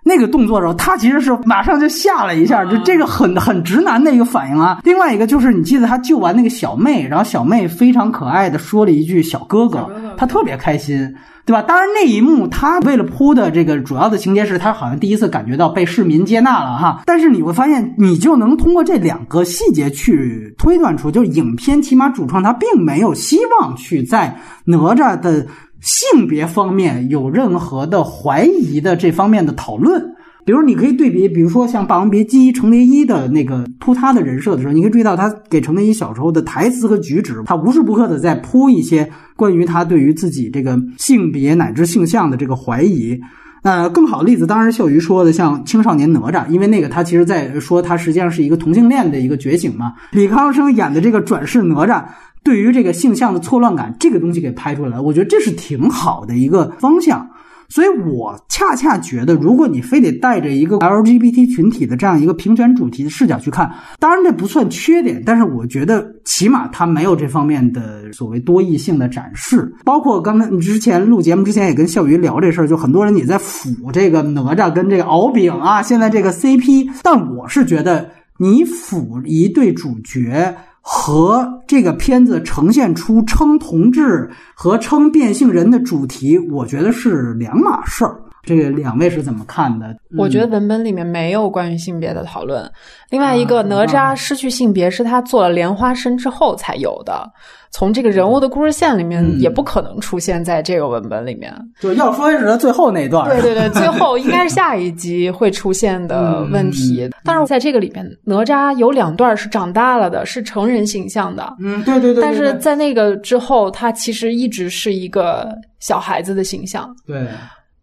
那个动作的时候，他其实是马上就吓了一下，就这个很很直男的一个反应啊。另外一个就是，你记得他救完那个小妹，然后小妹非常可爱的说了一句“小哥哥”，他特别开心，对吧？当然那一幕他为了铺的这个主要的情节是他好像第一次感觉到被市民接纳了哈。但是你会发现，你就能通过这两个细节去推断出，就是影片起码主创他并没有希望去在哪吒的。性别方面有任何的怀疑的这方面的讨论，比如你可以对比，比如说像《霸王别姬》程蝶衣的那个扑他的人设的时候，你可以注意到他给程蝶衣小时候的台词和举止，他无时不刻的在铺一些关于他对于自己这个性别乃至性向的这个怀疑。那更好的例子当然是笑鱼说的，像青少年哪吒，因为那个他其实在说他实际上是一个同性恋的一个觉醒嘛。李康生演的这个转世哪吒。对于这个性向的错乱感，这个东西给拍出来，我觉得这是挺好的一个方向。所以我恰恰觉得，如果你非得带着一个 LGBT 群体的这样一个平权主题的视角去看，当然这不算缺点，但是我觉得起码它没有这方面的所谓多异性的展示。包括刚才你之前录节目之前也跟笑鱼聊这事儿，就很多人也在抚这个哪吒跟这个敖丙啊，现在这个 CP，但我是觉得你抚一对主角。和这个片子呈现出称同志和称变性人的主题，我觉得是两码事儿。这个两位是怎么看的？我觉得文本里面没有关于性别的讨论。另外一个，哪吒失去性别是他做了莲花身之后才有的。从这个人物的故事线里面，也不可能出现在这个文本里面。就要说是他最后那段。对对对，最后应该是下一集会出现的 问题。但是在这个里面，哪吒有两段是长大了的，是成人形象的。嗯，对对对。但是在那个之后，他其实一直是一个小孩子的形象。对。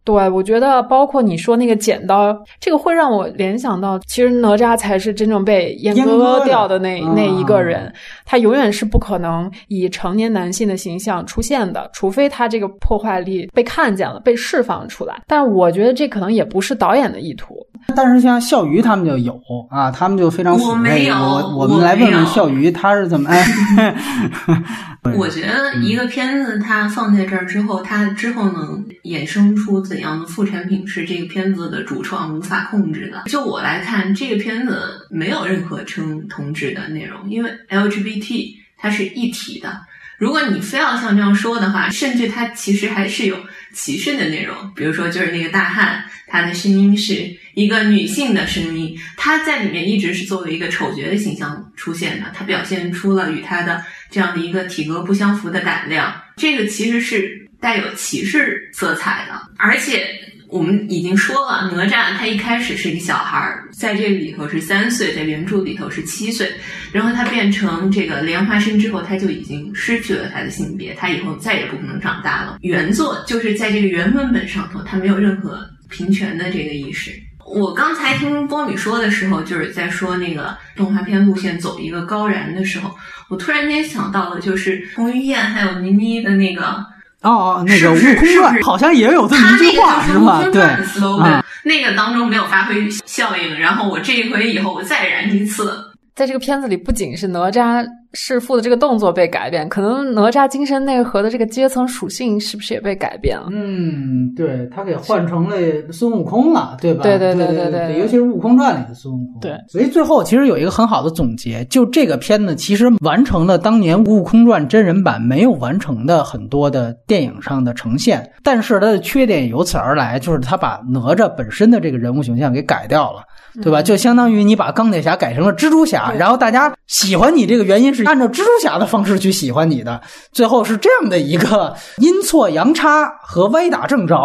对，我觉得包括你说那个剪刀，这个会让我联想到，其实哪吒才是真正被阉割掉的那那一个人，他永远是不可能以成年男性的形象出现的，除非他这个破坏力被看见了，被释放出来。但我觉得这可能也不是导演的意图。但是像笑鱼他们就有啊，他们就非常我没有，我我们来问问笑鱼，他是怎么？我觉得一个片子它放在这儿之后，它之后能衍生出怎样的副产品，是这个片子的主创无法控制的。就我来看，这个片子没有任何称同志的内容，因为 LGBT 它是一体的。如果你非要像这样说的话，甚至它其实还是有歧视的内容。比如说，就是那个大汉，他的声音是一个女性的声音，他在里面一直是作为一个丑角的形象出现的，他表现出了与他的。这样的一个体格不相符的胆量，这个其实是带有歧视色彩的。而且我们已经说了，哪吒他一开始是一个小孩儿，在这里头是三岁，在原著里头是七岁。然后他变成这个莲花身之后，他就已经失去了他的性别，他以后再也不可能长大了。原作就是在这个原文本上头，他没有任何平权的这个意识。我刚才听波米说的时候，就是在说那个动画片路线走一个高燃的时候，我突然间想到了，就是彭于晏还有倪妮的那个哦，那个《悟空传》好像也有这么一句话是吧？对，那个当中没有发挥效应，然后我这一回以后我再燃一次。在这个片子里，不仅是哪吒弑父的这个动作被改变，可能哪吒精神内核的这个阶层属性是不是也被改变了？嗯，对他给换成了孙悟空了，对吧？对对对对对，尤其是《悟空传》里的孙悟空。对，所以最后其实有一个很好的总结，就这个片子其实完成了当年《悟空传》真人版没有完成的很多的电影上的呈现，但是它的缺点由此而来，就是他把哪吒本身的这个人物形象给改掉了。对吧？就相当于你把钢铁侠改成了蜘蛛侠，然后大家喜欢你这个原因是按照蜘蛛侠的方式去喜欢你的，最后是这样的一个阴错阳差和歪打正着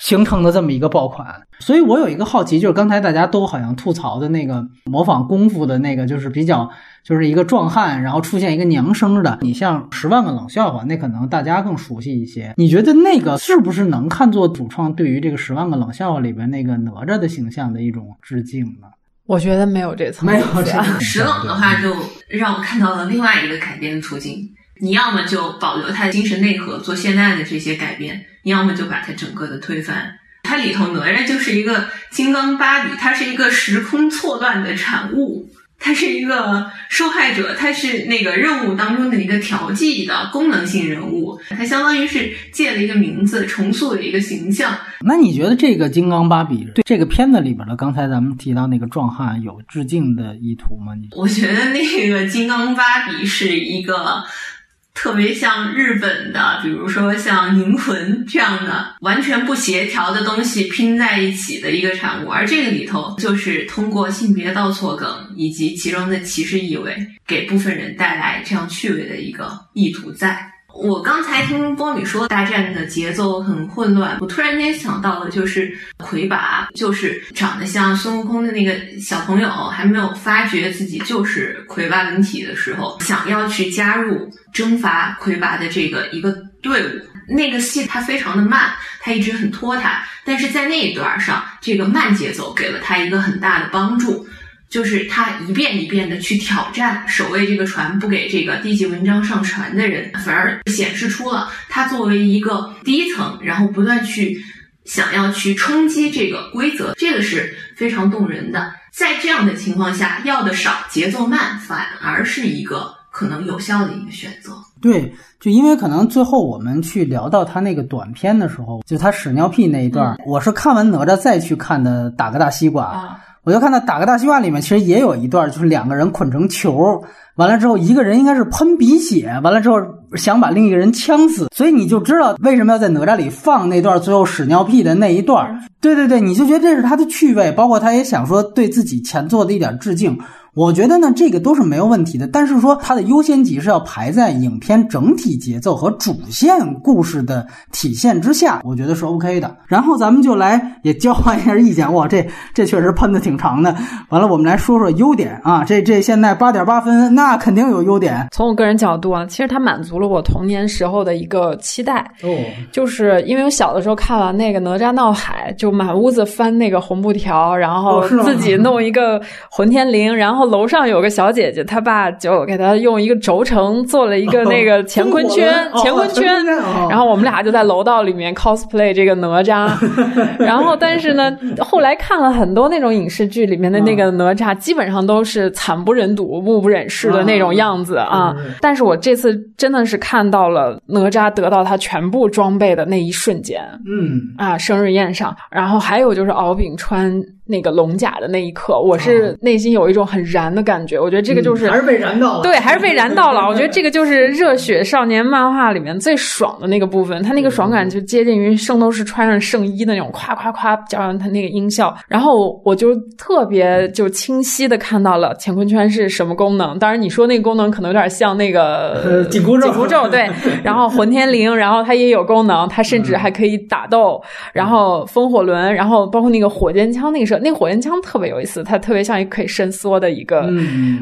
形成的这么一个爆款。所以我有一个好奇，就是刚才大家都好像吐槽的那个模仿功夫的那个，就是比较。就是一个壮汉，然后出现一个娘声的。你像《十万个冷笑话》，那可能大家更熟悉一些。你觉得那个是不是能看作主创对于这个《十万个冷笑话》里边那个哪吒的形象的一种致敬呢？我觉得没有这层，没有这层。石冷的话，就让我看到了另外一个改编途径。你要么就保留他的精神内核做现在的这些改变，你要么就把它整个的推翻。它里头哪吒就是一个金刚芭比，它是一个时空错乱的产物。它是一个受害者，它是那个任务当中的一个调剂的功能性人物，它相当于是借了一个名字，重塑了一个形象。那你觉得这个金刚芭比对这个片子里边的刚才咱们提到那个壮汉有致敬的意图吗？你我觉得那个金刚芭比是一个。特别像日本的，比如说像银魂这样的完全不协调的东西拼在一起的一个产物，而这个里头就是通过性别倒错梗以及其中的歧视意味，给部分人带来这样趣味的一个意图在。我刚才听波米说大战的节奏很混乱，我突然间想到了，就是魁拔，就是长得像孙悟空的那个小朋友，还没有发觉自己就是魁拔本体的时候，想要去加入征伐魁拔的这个一个队伍。那个戏它非常的慢，它一直很拖沓，但是在那一段上，这个慢节奏给了他一个很大的帮助。就是他一遍一遍的去挑战守卫这个船，不给这个低级文章上船的人，反而显示出了他作为一个第一层，然后不断去想要去冲击这个规则，这个是非常动人的。在这样的情况下，要的少，节奏慢，反而是一个可能有效的一个选择。对，就因为可能最后我们去聊到他那个短片的时候，就他屎尿屁那一段，我是看完哪吒再去看的，打个大西瓜。我就看到打个大西瓜里面，其实也有一段，就是两个人捆成球，完了之后一个人应该是喷鼻血，完了之后想把另一个人呛死，所以你就知道为什么要在哪吒里放那段最后屎尿屁的那一段。对对对，你就觉得这是他的趣味，包括他也想说对自己前作的一点致敬。我觉得呢，这个都是没有问题的，但是说它的优先级是要排在影片整体节奏和主线故事的体现之下，我觉得是 OK 的。然后咱们就来也交换一下意见，哇，这这确实喷的挺长的。完了，我们来说说优点啊，这这现在八点八分，那肯定有优点。从我个人角度啊，其实它满足了我童年时候的一个期待，哦，就是因为我小的时候看完那个哪吒闹海，就满屋子翻那个红布条，然后自己弄一个混天绫，然后。楼上有个小姐姐，她爸就给她用一个轴承做了一个 那个乾坤圈，乾坤圈。然后我们俩就在楼道里面 cosplay 这个哪吒。然后，但是呢，后来看了很多那种影视剧里面的那个哪吒，基本上都是惨不忍睹、目不忍视的那种样子啊。但是我这次真的是看到了哪吒得到他全部装备的那一瞬间。嗯啊，生日宴上，然后还有就是敖丙穿。那个龙甲的那一刻，我是内心有一种很燃的感觉。我觉得这个就是还是被燃到了，对，还是被燃到了。我觉得这个就是热血少年漫画里面最爽的那个部分，他那个爽感就接近于圣斗士穿上圣衣的那种，夸夸夸加上他那个音效，然后我就特别就清晰的看到了乾坤圈是什么功能。当然你说那个功能可能有点像那个 紧箍咒，紧箍咒对。然后混天绫，然后它也有功能，它甚至还可以打斗。然后风火轮，然后包括那个火箭枪那个时候。那火焰枪特别有意思，它特别像一个可以伸缩的一个，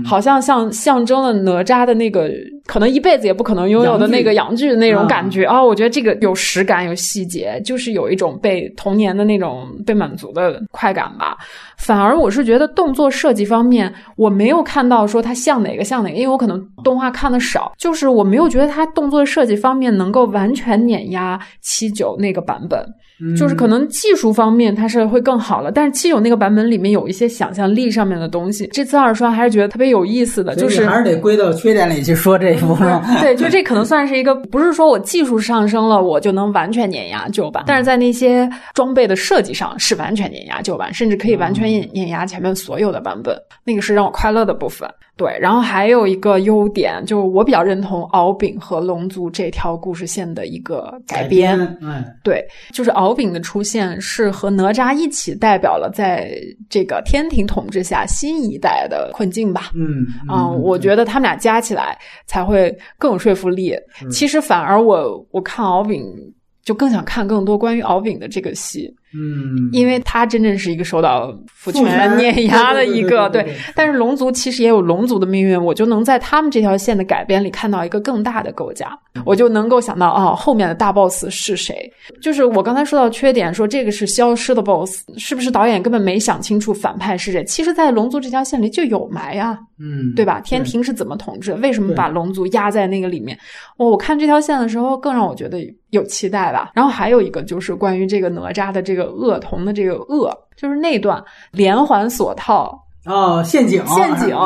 好像像象征了哪吒的那个可能一辈子也不可能拥有的那个阳具的那种感觉啊！我觉得这个有实感，有细节，就是有一种被童年的那种被满足的快感吧。反而我是觉得动作设计方面，我没有看到说它像哪个像哪个，因为我可能动画看的少，就是我没有觉得它动作设计方面能够完全碾压七九那个版本。就是可能技术方面它是会更好了，但是七九那个版本里面有一些想象力上面的东西。这次二刷还是觉得特别有意思的，就是还是得归到缺点里去说这一部分。对，就这可能算是一个，不是说我技术上升了我就能完全碾压旧版，但是在那些装备的设计上是完全碾压旧版，甚至可以完全碾碾压前面所有的版本。那个是让我快乐的部分。对，然后还有一个优点，就是我比较认同敖丙和龙族这条故事线的一个改编。嗯，对，就是敖丙的出现是和哪吒一起代表了在这个天庭统治下新一代的困境吧。嗯，啊，我觉得他们俩加起来才会更有说服力。其实反而我我看敖丙就更想看更多关于敖丙的这个戏。嗯，因为他真正是一个受到父权碾压的一个，对。但是龙族其实也有龙族的命运，我就能在他们这条线的改编里看到一个更大的构架，我就能够想到啊，后面的大 boss 是谁？就是我刚才说到缺点，说这个是消失的 boss，是不是导演根本没想清楚反派是谁？其实，在龙族这条线里就有埋啊，嗯，对吧？天庭是怎么统治？为什么把龙族压在那个里面？我我看这条线的时候，更让我觉得有期待吧。然后还有一个就是关于这个哪吒的这个。恶童的这个恶，就是那段连环锁套啊，陷阱，陷阱。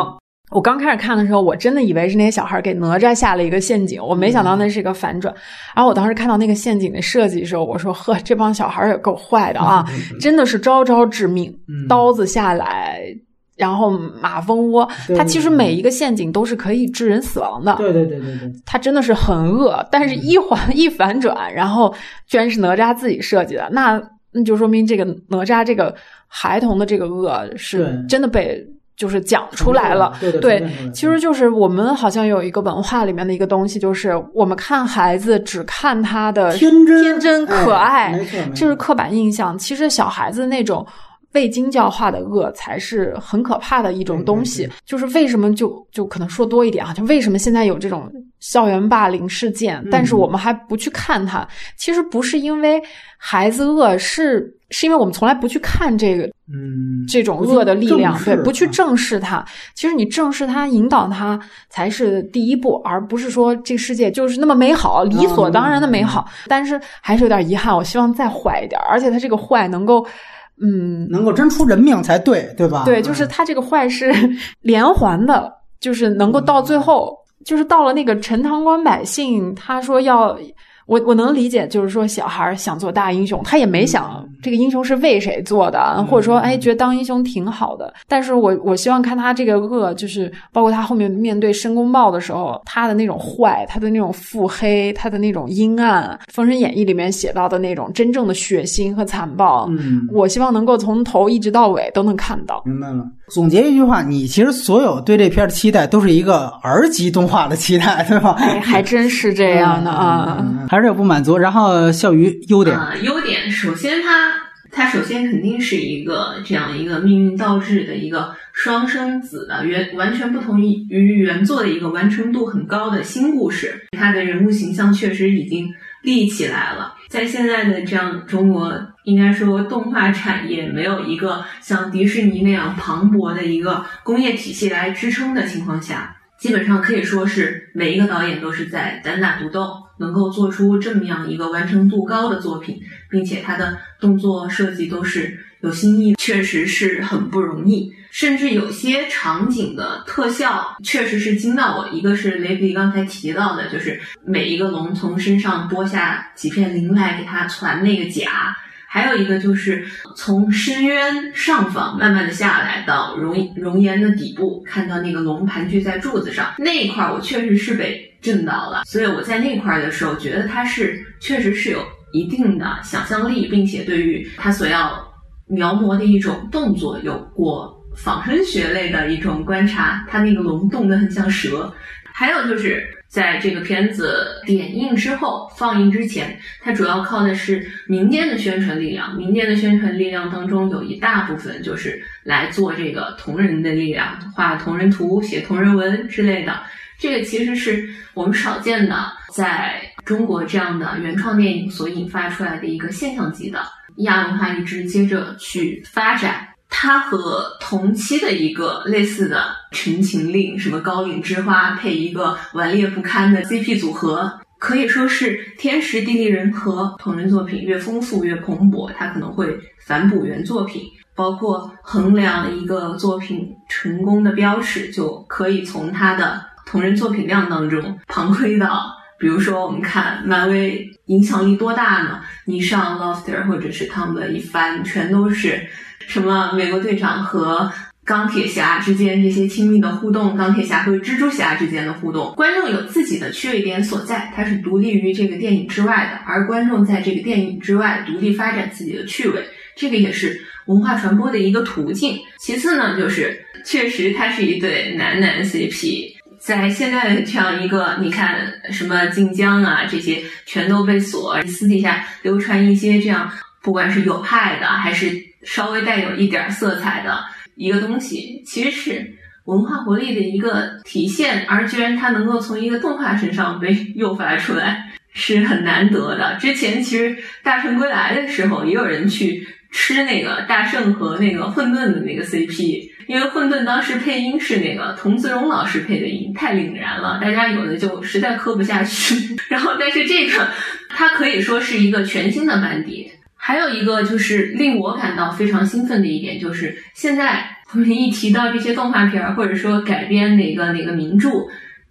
我刚开始看的时候，我真的以为是那些小孩给哪吒下了一个陷阱，我没想到那是一个反转。然后我当时看到那个陷阱的设计的时候，我说：“呵，这帮小孩也够坏的啊，真的是招招致命，刀子下来。”然后马蜂窝，它其实每一个陷阱都是可以致人死亡的。对对对对对，它真的是很恶，但是一环 一反转，然后居然是哪吒自己设计的，那那就说明这个哪吒这个孩童的这个恶是真的被就是讲出来了。对，其实就是我们好像有一个文化里面的一个东西，就是我们看孩子只看他的天真天真可爱，这是刻板印象。其实小孩子那种。未经教化的恶才是很可怕的一种东西。就是为什么就就可能说多一点啊？就为什么现在有这种校园霸凌事件，但是我们还不去看它？其实不是因为孩子恶，是是因为我们从来不去看这个，嗯，这种恶的力量，对，不去正视它。其实你正视它，引导它才是第一步，而不是说这个世界就是那么美好，理所当然的美好。但是还是有点遗憾，我希望再坏一点，而且它这个坏能够。嗯，能够真出人命才对，对吧？对，就是他这个坏是 连环的，就是能够到最后，就是到了那个陈塘关百姓，他说要。我我能理解，就是说小孩想做大英雄，他也没想这个英雄是为谁做的，或者说哎觉得当英雄挺好的。但是我我希望看他这个恶，就是包括他后面面对申公豹的时候，他的那种坏，他的那种腹黑，他的那种阴暗，《封神演义》里面写到的那种真正的血腥和残暴。嗯，我希望能够从头一直到尾都能看到。明白了。总结一句话，你其实所有对这片的期待都是一个儿级动画的期待，对吧？哎，还真是这样的啊。还是有不满足，然后笑于优点啊，优点首先它它首先肯定是一个这样一个命运倒置的一个双生子的原完全不同于于原作的一个完成度很高的新故事，它的人物形象确实已经立起来了，在现在的这样中国，应该说动画产业没有一个像迪士尼那样磅礴的一个工业体系来支撑的情况下。基本上可以说是每一个导演都是在单打独斗，能够做出这么样一个完成度高的作品，并且他的动作设计都是有新意，确实是很不容易。甚至有些场景的特效确实是惊到我。一个是雷比刚才提到的，就是每一个龙从身上剥下几片鳞来给他传那个甲。还有一个就是从深渊上方慢慢的下来到熔熔岩的底部，看到那个龙盘踞在柱子上那一块，我确实是被震到了。所以我在那块的时候，觉得它是确实是有一定的想象力，并且对于他所要描摹的一种动作有过仿生学类的一种观察。他那个龙动得很像蛇。还有就是。在这个片子点映之后，放映之前，它主要靠的是民间的宣传力量。民间的宣传力量当中，有一大部分就是来做这个同人的力量，画同人图、写同人文之类的。这个其实是我们少见的，在中国这样的原创电影所引发出来的一个现象级的亚文化，一直接着去发展。它和同期的一个类似的《陈情令》，什么高岭之花配一个顽劣不堪的 CP 组合，可以说是天时地利人和。同人作品越丰富越蓬勃，它可能会反哺原作品。包括衡量一个作品成功的标尺，就可以从它的同人作品量当中 旁窥到。比如说，我们看漫威影响力多大呢？你上 Lofter 或者是他们的一番，全都是。什么美国队长和钢铁侠之间这些亲密的互动，钢铁侠和蜘蛛侠之间的互动，观众有自己的趣味点所在，它是独立于这个电影之外的，而观众在这个电影之外独立发展自己的趣味，这个也是文化传播的一个途径。其次呢，就是确实它是一对男男 CP，在现在的这样一个，你看什么晋江啊这些全都被锁，私底下流传一些这样，不管是有害的还是。稍微带有一点色彩的一个东西，其实是文化活力的一个体现，而居然它能够从一个动画身上被诱发出来，是很难得的。之前其实《大圣归来》的时候，也有人去吃那个大圣和那个混沌的那个 CP，因为混沌当时配音是那个童自荣老师配的音，太凛然了，大家有的就实在磕不下去。然后，但是这个它可以说是一个全新的班底。还有一个就是令我感到非常兴奋的一点，就是现在我们一提到这些动画片儿，或者说改编哪个哪个名著。《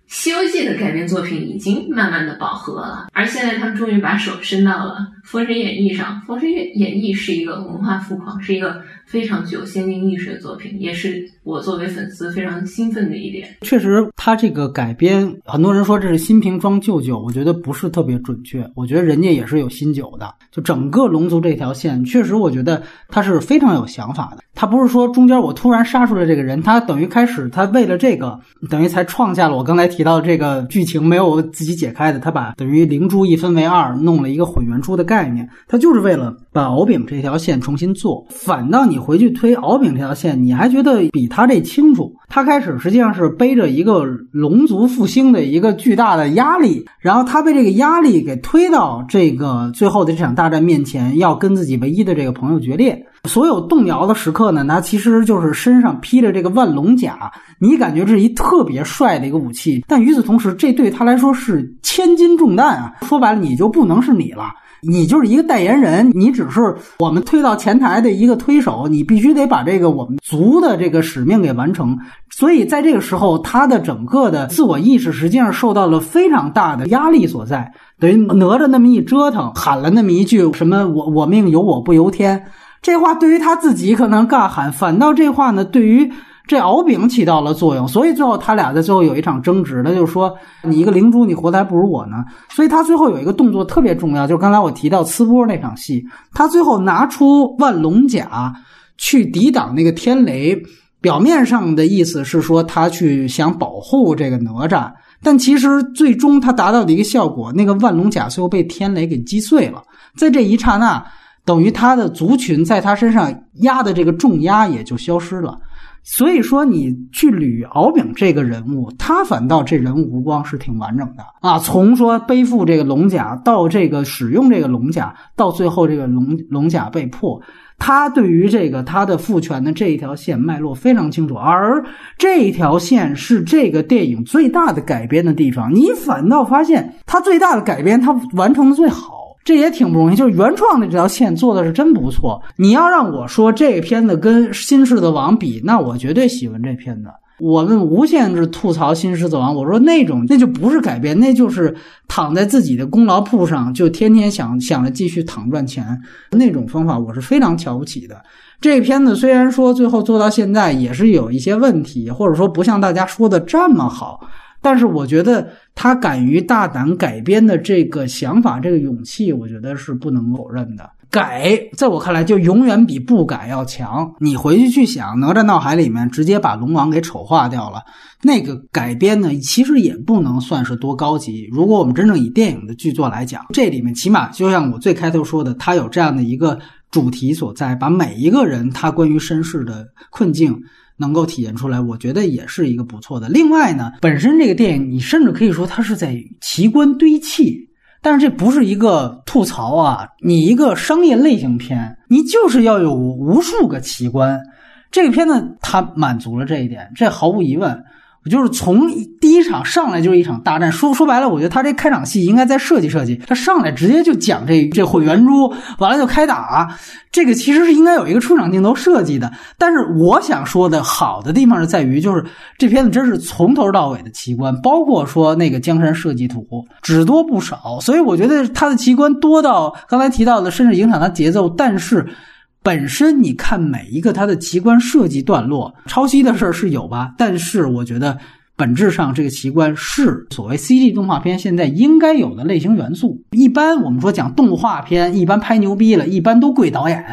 西游记》的改编作品已经慢慢的饱和了，而现在他们终于把手伸到了《封神演义》上。《封神演义》是一个文化富矿，是一个非常具有先进意识的作品，也是我作为粉丝非常兴奋的一点。确实，他这个改编，很多人说这是新瓶装旧酒，我觉得不是特别准确。我觉得人家也是有新酒的。就整个龙族这条线，确实我觉得他是非常有想法的。他不是说中间我突然杀出来这个人，他等于开始他为了这个，等于才创下了我刚才提到这个剧情没有自己解开的，他把等于灵珠一分为二，弄了一个混元珠的概念，他就是为了把敖丙这条线重新做。反倒你回去推敖丙这条线，你还觉得比他这清楚。他开始实际上是背着一个龙族复兴的一个巨大的压力，然后他被这个压力给推到这个最后的这场大战面前，要跟自己唯一的这个朋友决裂。所有动摇的时刻呢，他其实就是身上披着这个万龙甲，你感觉这是一特别帅的一个武器，但与此同时，这对他来说是千斤重担啊！说白了，你就不能是你了。你就是一个代言人，你只是我们推到前台的一个推手，你必须得把这个我们族的这个使命给完成。所以在这个时候，他的整个的自我意识实际上受到了非常大的压力所在。等于哪吒那么一折腾，喊了那么一句什么“我我命由我不由天”，这话对于他自己可能尬喊，反倒这话呢，对于。这敖丙起到了作用，所以最后他俩在最后有一场争执，他就是说：“你一个灵珠，你活的还不如我呢。”所以他最后有一个动作特别重要，就是刚才我提到呲波那场戏，他最后拿出万龙甲去抵挡那个天雷。表面上的意思是说他去想保护这个哪吒，但其实最终他达到的一个效果，那个万龙甲最后被天雷给击碎了。在这一刹那，等于他的族群在他身上压的这个重压也就消失了。所以说，你去捋敖丙这个人物，他反倒这人物弧光是挺完整的啊。从说背负这个龙甲，到这个使用这个龙甲，到最后这个龙龙甲被破，他对于这个他的父权的这一条线脉络非常清楚。而这一条线是这个电影最大的改编的地方，你反倒发现他最大的改编，他完成的最好。这也挺不容易，就是原创的这条线做的是真不错。你要让我说这片子跟《新狮子王》比，那我绝对喜欢这片子。我们无限制吐槽《新狮子王》，我说那种那就不是改编，那就是躺在自己的功劳簿上，就天天想想着继续躺赚钱那种方法，我是非常瞧不起的。这片子虽然说最后做到现在也是有一些问题，或者说不像大家说的这么好。但是我觉得他敢于大胆改编的这个想法，这个勇气，我觉得是不能否认的。改，在我看来就永远比不改要强。你回去去想，《哪吒闹海》里面直接把龙王给丑化掉了，那个改编呢，其实也不能算是多高级。如果我们真正以电影的剧作来讲，这里面起码就像我最开头说的，它有这样的一个主题所在，把每一个人他关于身世的困境。能够体现出来，我觉得也是一个不错的。另外呢，本身这个电影，你甚至可以说它是在奇观堆砌，但是这不是一个吐槽啊。你一个商业类型片，你就是要有无数个奇观。这个片子它满足了这一点，这毫无疑问。就是从第一场上来就是一场大战，说说白了，我觉得他这开场戏应该再设计设计，他上来直接就讲这这混元珠，完了就开打，这个其实是应该有一个出场镜头设计的。但是我想说的好的地方是在于，就是这片子真是从头到尾的奇观，包括说那个江山设计图只多不少，所以我觉得他的奇观多到刚才提到的，甚至影响他节奏，但是。本身你看每一个它的奇观设计段落，抄袭的事儿是有吧？但是我觉得本质上这个奇观是所谓 CG 动画片现在应该有的类型元素。一般我们说讲动画片，一般拍牛逼了，一般都跪导演，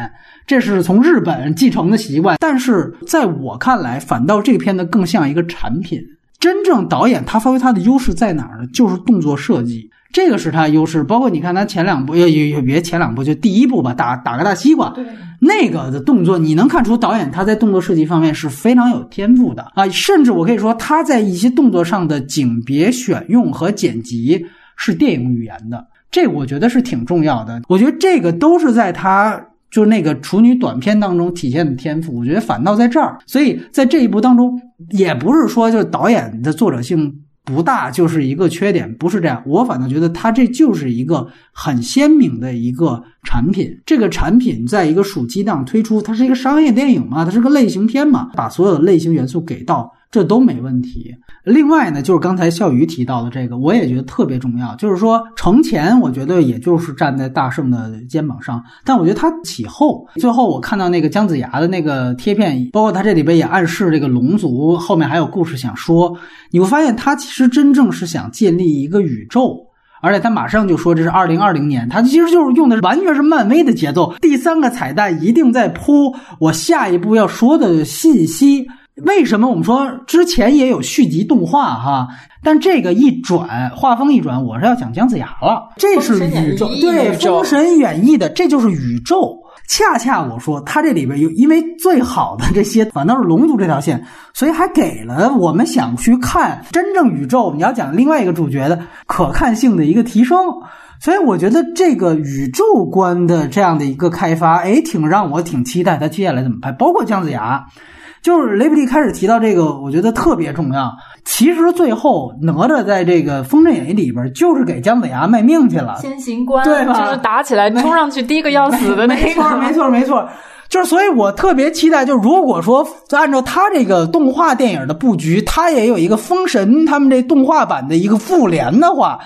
这是从日本继承的习惯。但是在我看来，反倒这个片子更像一个产品。真正导演他发挥他的优势在哪儿呢？就是动作设计。这个是他优势，包括你看他前两部，也也也别前两部，就第一部吧，打打个大西瓜，那个的动作，你能看出导演他在动作设计方面是非常有天赋的啊，甚至我可以说他在一些动作上的景别选用和剪辑是电影语言的，这我觉得是挺重要的。我觉得这个都是在他就是那个处女短片当中体现的天赋，我觉得反倒在这儿，所以在这一部当中，也不是说就导演的作者性。不大就是一个缺点，不是这样。我反倒觉得它这就是一个很鲜明的一个产品。这个产品在一个暑期档推出，它是一个商业电影嘛，它是个类型片嘛，把所有的类型元素给到。这都没问题。另外呢，就是刚才笑鱼提到的这个，我也觉得特别重要。就是说，程前我觉得也就是站在大圣的肩膀上，但我觉得他起后。最后我看到那个姜子牙的那个贴片，包括他这里边也暗示这个龙族后面还有故事想说。你会发现，他其实真正是想建立一个宇宙，而且他马上就说这是二零二零年，他其实就是用的完全是漫威的节奏。第三个彩蛋一定在铺我下一步要说的信息。为什么我们说之前也有续集动画哈？但这个一转画风一转，我是要讲姜子牙了。这是宇宙，对《封神演义》的，这就是宇宙。恰恰我说它这里边有，因为最好的这些反倒是龙族这条线，所以还给了我们想去看真正宇宙。你要讲另外一个主角的可看性的一个提升，所以我觉得这个宇宙观的这样的一个开发，哎，挺让我挺期待他接下来怎么拍，包括姜子牙。就是雷布利开始提到这个，我觉得特别重要。其实最后哪吒在这个《封神演义》里边，就是给姜子牙卖命去了，先行官对吧？就是打起来冲上去第一个要死的那个。没错，没错，没错。就是所以，我特别期待，就如果说按照他这个动画电影的布局，他也有一个封神他们这动画版的一个复联的话。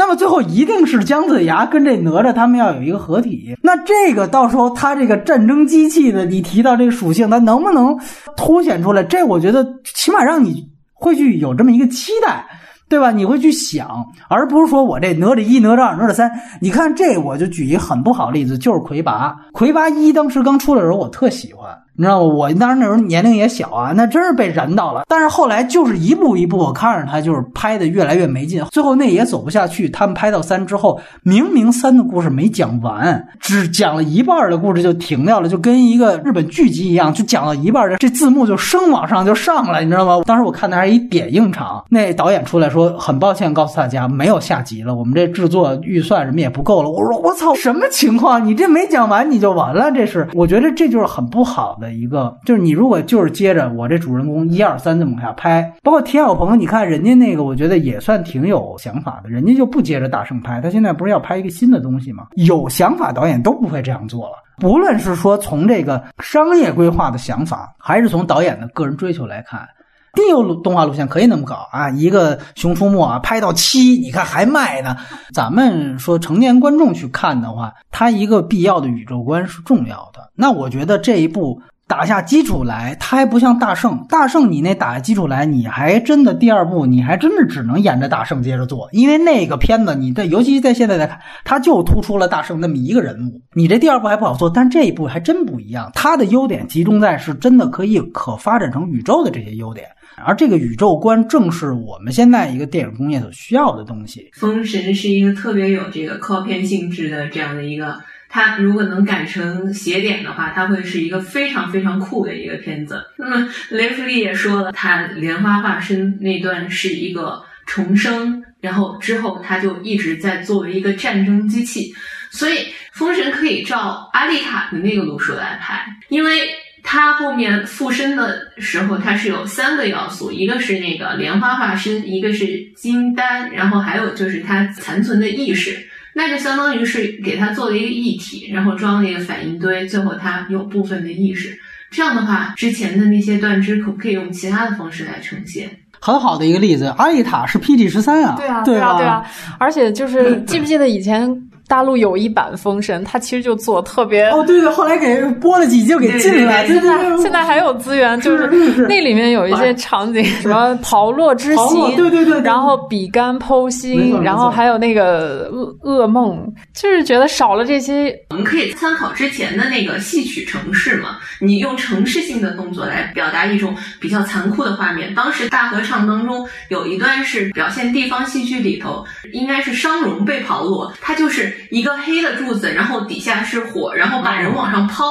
那么最后一定是姜子牙跟这哪吒他们要有一个合体，那这个到时候他这个战争机器的，你提到这个属性，它能不能凸显出来？这我觉得起码让你会去有这么一个期待，对吧？你会去想，而不是说我这哪吒一、哪吒二、哪吒三。你看这，我就举一很不好的例子，就是魁拔。魁拔一当时刚出的时候，我特喜欢。你知道吗？我当时那时候年龄也小啊，那真是被燃到了。但是后来就是一步一步，我看着他就是拍的越来越没劲，最后那也走不下去。他们拍到三之后，明明三的故事没讲完，只讲了一半的故事就停掉了，就跟一个日本剧集一样，就讲到一半，这字幕就升往上就上来，你知道吗？当时我看的还是一点映场，那导演出来说很抱歉告诉大家没有下集了，我们这制作预算什么也不够了。我说我操，什么情况？你这没讲完你就完了？这是我觉得这就是很不好的。一个就是你如果就是接着我这主人公一二三这么往下拍，包括田小鹏，你看人家那个，我觉得也算挺有想法的，人家就不接着大圣拍，他现在不是要拍一个新的东西吗？有想法导演都不会这样做了，不论是说从这个商业规划的想法，还是从导演的个人追求来看，定有动画路线可以那么搞啊，一个熊出没啊拍到七，你看还卖呢。咱们说成年观众去看的话，它一个必要的宇宙观是重要的。那我觉得这一部。打下基础来，它还不像大圣。大圣，你那打下基础来，你还真的第二部，你还真的只能沿着大圣接着做，因为那个片子，你在尤其在现在来看，它就突出了大圣那么一个人物。你这第二部还不好做，但这一部还真不一样。它的优点集中在是真的可以可发展成宇宙的这些优点，而这个宇宙观正是我们现在一个电影工业所需要的东西。封神是一个特别有这个靠片性质的这样的一个。它如果能改成斜点的话，它会是一个非常非常酷的一个片子。那么雷弗利也说了，他莲花化身那段是一个重生，然后之后他就一直在作为一个战争机器。所以封神可以照阿丽塔的那个路数来拍，因为他后面附身的时候，它是有三个要素，一个是那个莲花化身，一个是金丹，然后还有就是它残存的意识。那就相当于是给它做了一个一体，然后装了一个反应堆，最后它有部分的意识。这样的话，之前的那些断肢可不可以用其他的方式来呈现？很好的一个例子，阿丽塔是 PT 十三啊，对啊，对啊，对啊。而且就是 记不记得以前？大陆有一版《封神》，他其实就做特别哦，对对，后来给播了几集就给禁了。现在现在还有资源，就是那里面有一些场景，什么刨落之刑，对对对，然后比干剖心，然后还有那个噩噩梦，就是觉得少了这些。我们可以参考之前的那个戏曲城市嘛，你用城市性的动作来表达一种比较残酷的画面。当时大合唱当中有一段是表现地方戏剧里头，应该是商容被刨落，他就是。一个黑的柱子，然后底下是火，然后把人往上抛，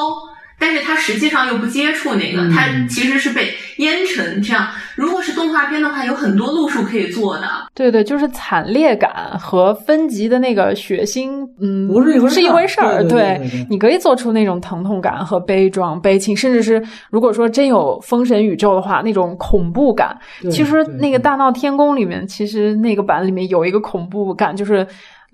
但是它实际上又不接触那个，它其实是被烟尘这样。如果是动画片的话，有很多路数可以做的。对对，就是惨烈感和分级的那个血腥，嗯，不是一回是一回事儿。对，你可以做出那种疼痛感和悲壮、悲情，甚至是如果说真有封神宇宙的话，那种恐怖感。其实那个大闹天宫里面，其实那个版里面有一个恐怖感，就是。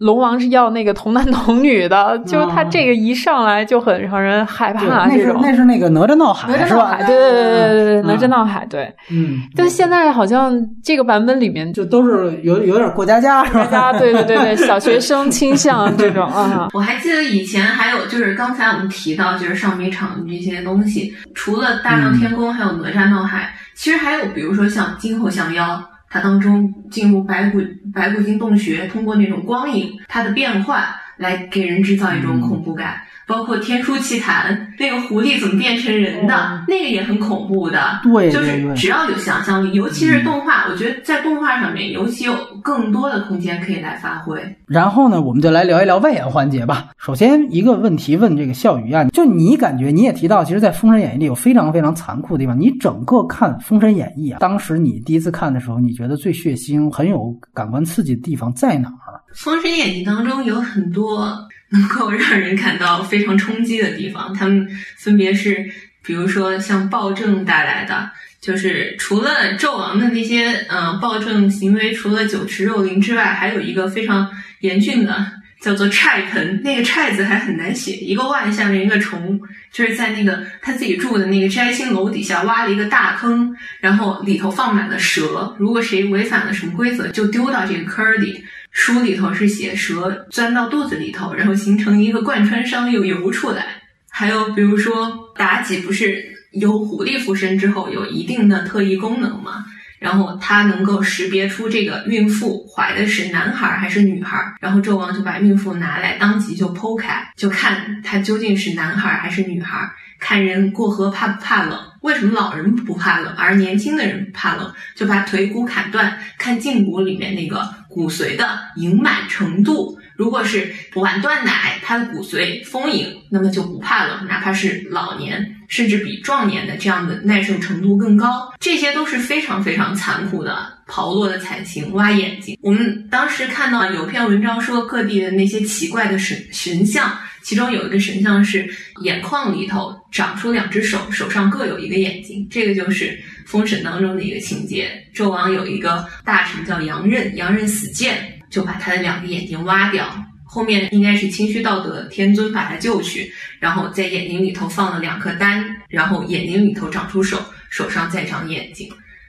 龙王是要那个童男童女的，就是他这个一上来就很让人害怕。那是那是那个哪吒闹海哪吒闹海对对对对对，哪吒闹海对。嗯，但现在好像这个版本里面就都是有有点过家家是吧？对对对对，小学生倾向这种啊。我还记得以前还有就是刚才我们提到就是上米场这些东西，除了大闹天宫，还有哪吒闹海，其实还有比如说像金猴降妖。它当中进入白骨白骨精洞穴，通过那种光影，它的变换来给人制造一种恐怖感。包括《天书奇谭》，那个狐狸怎么变成人的，那个也很恐怖的。对，就是只要有想象力，尤其是动画，我觉得在动画上面尤其有更多的空间可以来发挥。然后呢，我们就来聊一聊外延环节吧。首先一个问题问这个笑宇啊，就你感觉你也提到，其实，在《封神演义》里有非常非常残酷的地方。你整个看《封神演义》啊，当时你第一次看的时候，你觉得最血腥、很有感官刺激的地方在哪儿？《封神演义》当中有很多。能够让人感到非常冲击的地方，他们分别是，比如说像暴政带来的，就是除了纣王的那些嗯暴政行为，除了酒池肉林之外，还有一个非常严峻的，叫做踹盆。那个踹字还很难写，一个万下面一个虫，就是在那个他自己住的那个摘星楼底下挖了一个大坑，然后里头放满了蛇，如果谁违反了什么规则，就丢到这个坑里。书里头是写蛇钻到肚子里头，然后形成一个贯穿伤又游出来。还有比如说妲己不是有狐狸附身之后有一定的特异功能吗？然后她能够识别出这个孕妇怀的是男孩还是女孩，然后纣王就把孕妇拿来，当即就剖开，就看她究竟是男孩还是女孩。看人过河怕不怕冷？为什么老人不怕冷，而年轻的人怕冷？就把腿骨砍断，看胫骨里面那个骨髓的盈满程度。如果是晚断奶，他的骨髓丰盈，那么就不怕冷，哪怕是老年，甚至比壮年的这样的耐受程度更高。这些都是非常非常残酷的刨落的惨情，挖眼睛。我们当时看到有篇文章说，各地的那些奇怪的神神像。其中有一个神像是眼眶里头长出两只手，手上各有一个眼睛，这个就是《封神》当中的一个情节。纣王有一个大臣叫杨任，杨任死谏，就把他的两个眼睛挖掉。后面应该是清虚道德天尊把他救去，然后在眼睛里头放了两颗丹，然后眼睛里头长出手，手上再长眼睛。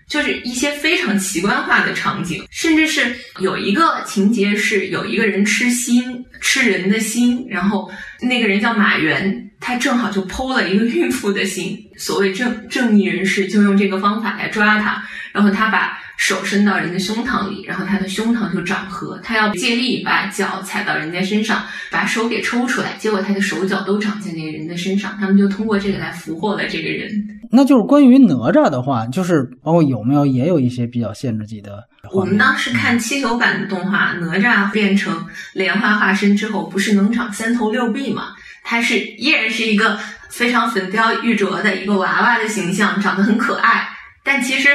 就是一些非常奇观化的场景，甚至是有一个情节是有一个人吃心，吃人的心，然后那个人叫马原，他正好就剖了一个孕妇的心。所谓正正义人士就用这个方法来抓他，然后他把手伸到人的胸膛里，然后他的胸膛就长合，他要借力把脚踩到人家身上，把手给抽出来，结果他的手脚都长在那个人的身上，他们就通过这个来俘获了这个人。那就是关于哪吒的话，就是包括有没有也有一些比较限制级的。我们当时看七九版的动画，哪吒变成莲花化身之后，不是能长三头六臂吗？他是依然是一个非常粉雕玉琢的一个娃娃的形象，长得很可爱。但其实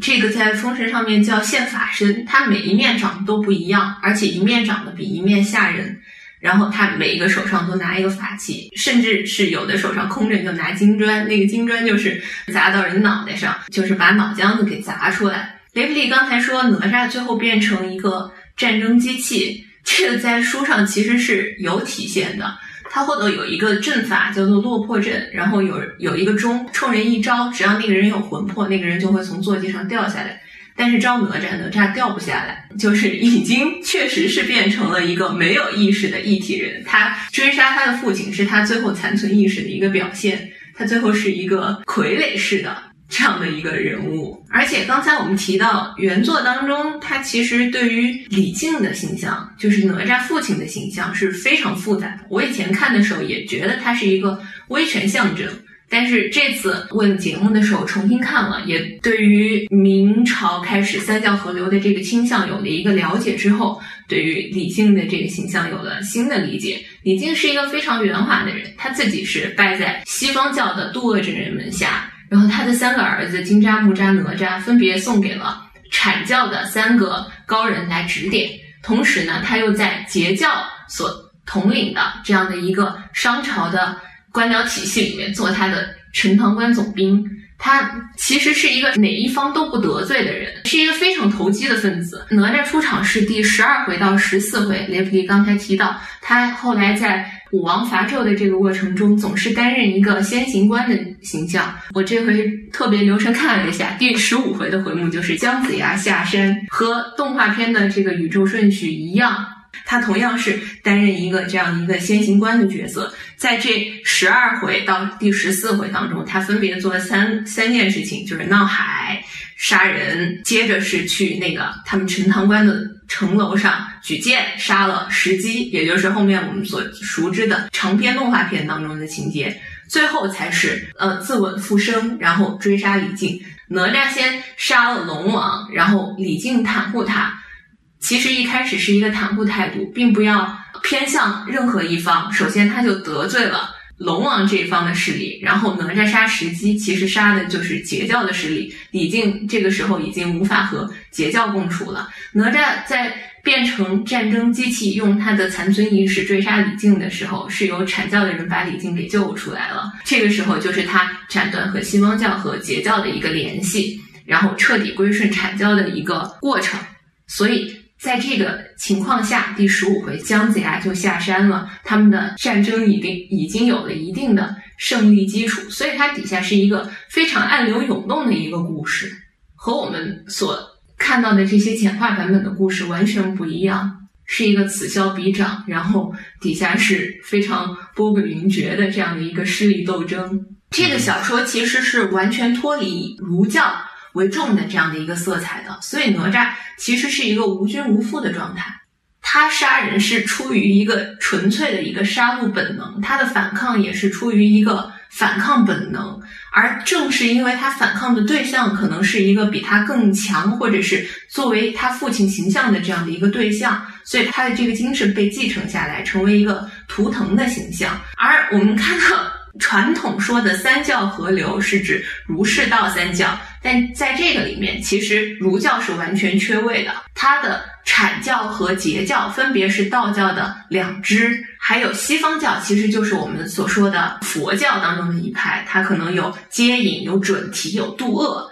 这个在封神上面叫现法身，它每一面长得都不一样，而且一面长得比一面吓人。然后他每一个手上都拿一个法器，甚至是有的手上空着就拿金砖，那个金砖就是砸到人脑袋上，就是把脑浆子给砸出来。雷弗利刚才说哪吒最后变成一个战争机器，这个在书上其实是有体现的。他后头有一个阵法叫做落魄阵，然后有有一个钟，冲人一招，只要那个人有魂魄，那个人就会从坐骑上掉下来。但是招哪吒，哪吒掉不下来，就是已经确实是变成了一个没有意识的一体人。他追杀他的父亲，是他最后残存意识的一个表现。他最后是一个傀儡式的这样的一个人物。而且刚才我们提到原作当中，他其实对于李靖的形象，就是哪吒父亲的形象是非常复杂的。我以前看的时候也觉得他是一个威权象征。但是这次为了节目的时候重新看了，也对于明朝开始三教合流的这个倾向有了一个了解之后，对于李靖的这个形象有了新的理解。李靖是一个非常圆滑的人，他自己是拜在西方教的渡厄真人门下，然后他的三个儿子金吒、木吒、哪吒分别送给了阐教的三个高人来指点，同时呢，他又在截教所统领的这样的一个商朝的。官僚体系里面做他的陈塘关总兵，他其实是一个哪一方都不得罪的人，是一个非常投机的分子。哪吒出场是第十二回到十四回，雷普利刚才提到，他后来在武王伐纣的这个过程中，总是担任一个先行官的形象。我这回特别留神看了一下，第十五回的回目就是姜子牙下山，和动画片的这个宇宙顺序一样。他同样是担任一个这样一个先行官的角色，在这十二回到第十四回当中，他分别做了三三件事情，就是闹海、杀人，接着是去那个他们陈塘关的城楼上举剑杀了石矶，也就是后面我们所熟知的长篇动画片当中的情节，最后才是呃自刎复生，然后追杀李靖。哪吒先杀了龙王，然后李靖袒护他。其实一开始是一个袒护态度，并不要偏向任何一方。首先，他就得罪了龙王这一方的势力，然后哪吒杀石矶，其实杀的就是截教的势力。李靖这个时候已经无法和截教共处了。哪吒在变成战争机器，用他的残存意识追杀李靖的时候，是由阐教的人把李靖给救出来了。这个时候就是他斩断和西方教和截教的一个联系，然后彻底归顺阐教的一个过程。所以。在这个情况下，第十五回姜子牙就下山了，他们的战争已经已经有了一定的胜利基础，所以它底下是一个非常暗流涌动的一个故事，和我们所看到的这些简化版本的故事完全不一样，是一个此消彼长，然后底下是非常波诡云谲的这样的一个势力斗争。这个小说其实是完全脱离儒教。为重的这样的一个色彩的，所以哪吒其实是一个无君无父的状态。他杀人是出于一个纯粹的一个杀戮本能，他的反抗也是出于一个反抗本能。而正是因为他反抗的对象可能是一个比他更强，或者是作为他父亲形象的这样的一个对象，所以他的这个精神被继承下来，成为一个图腾的形象。而我们看到传统说的三教合流，是指儒释道三教。但在这个里面，其实儒教是完全缺位的，它的阐教和截教分别是道教的两支，还有西方教，其实就是我们所说的佛教当中的一派，它可能有接引、有准提、有度厄，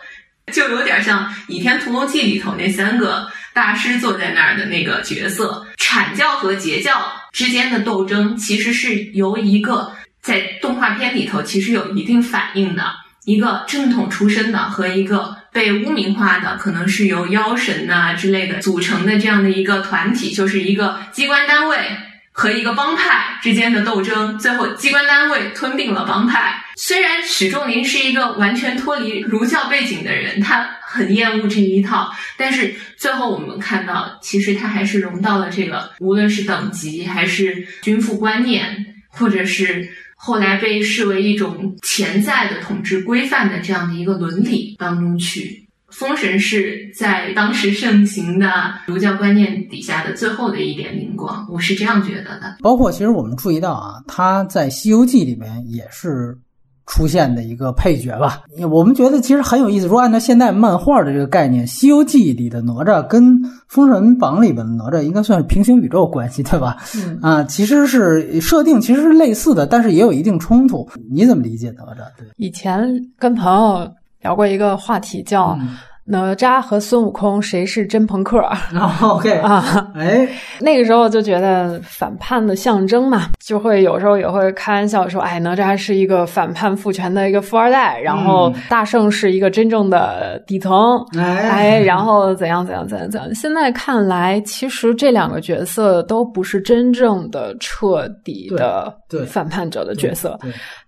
就有点像《倚天屠龙记》里头那三个大师坐在那儿的那个角色。阐教和截教之间的斗争，其实是由一个在动画片里头其实有一定反应的。一个正统出身的和一个被污名化的，可能是由妖神呐之类的组成的这样的一个团体，就是一个机关单位和一个帮派之间的斗争。最后，机关单位吞并了帮派。虽然许仲林是一个完全脱离儒教背景的人，他很厌恶这一套，但是最后我们看到，其实他还是融到了这个，无论是等级还是君父观念，或者是。后来被视为一种潜在的统治规范的这样的一个伦理当中去，封神是在当时盛行的儒教观念底下的最后的一点灵光，我是这样觉得的。包括其实我们注意到啊，他在《西游记》里面也是。出现的一个配角吧，我们觉得其实很有意思。如果按照现代漫画的这个概念，《西游记》里的哪吒跟《封神榜》里边的哪吒应该算是平行宇宙关系，对吧？嗯啊，其实是设定其实是类似的，但是也有一定冲突。你怎么理解哪吒？对，以前跟朋友聊过一个话题，叫。哪吒和孙悟空谁是真朋克？OK 啊，哎，那个时候就觉得反叛的象征嘛，就会有时候也会开玩笑说，哎，哪吒是一个反叛父权的一个富二代，然后大圣是一个真正的底层，哎，然后怎样怎样怎样怎样。现在看来，其实这两个角色都不是真正的彻底的反叛者的角色，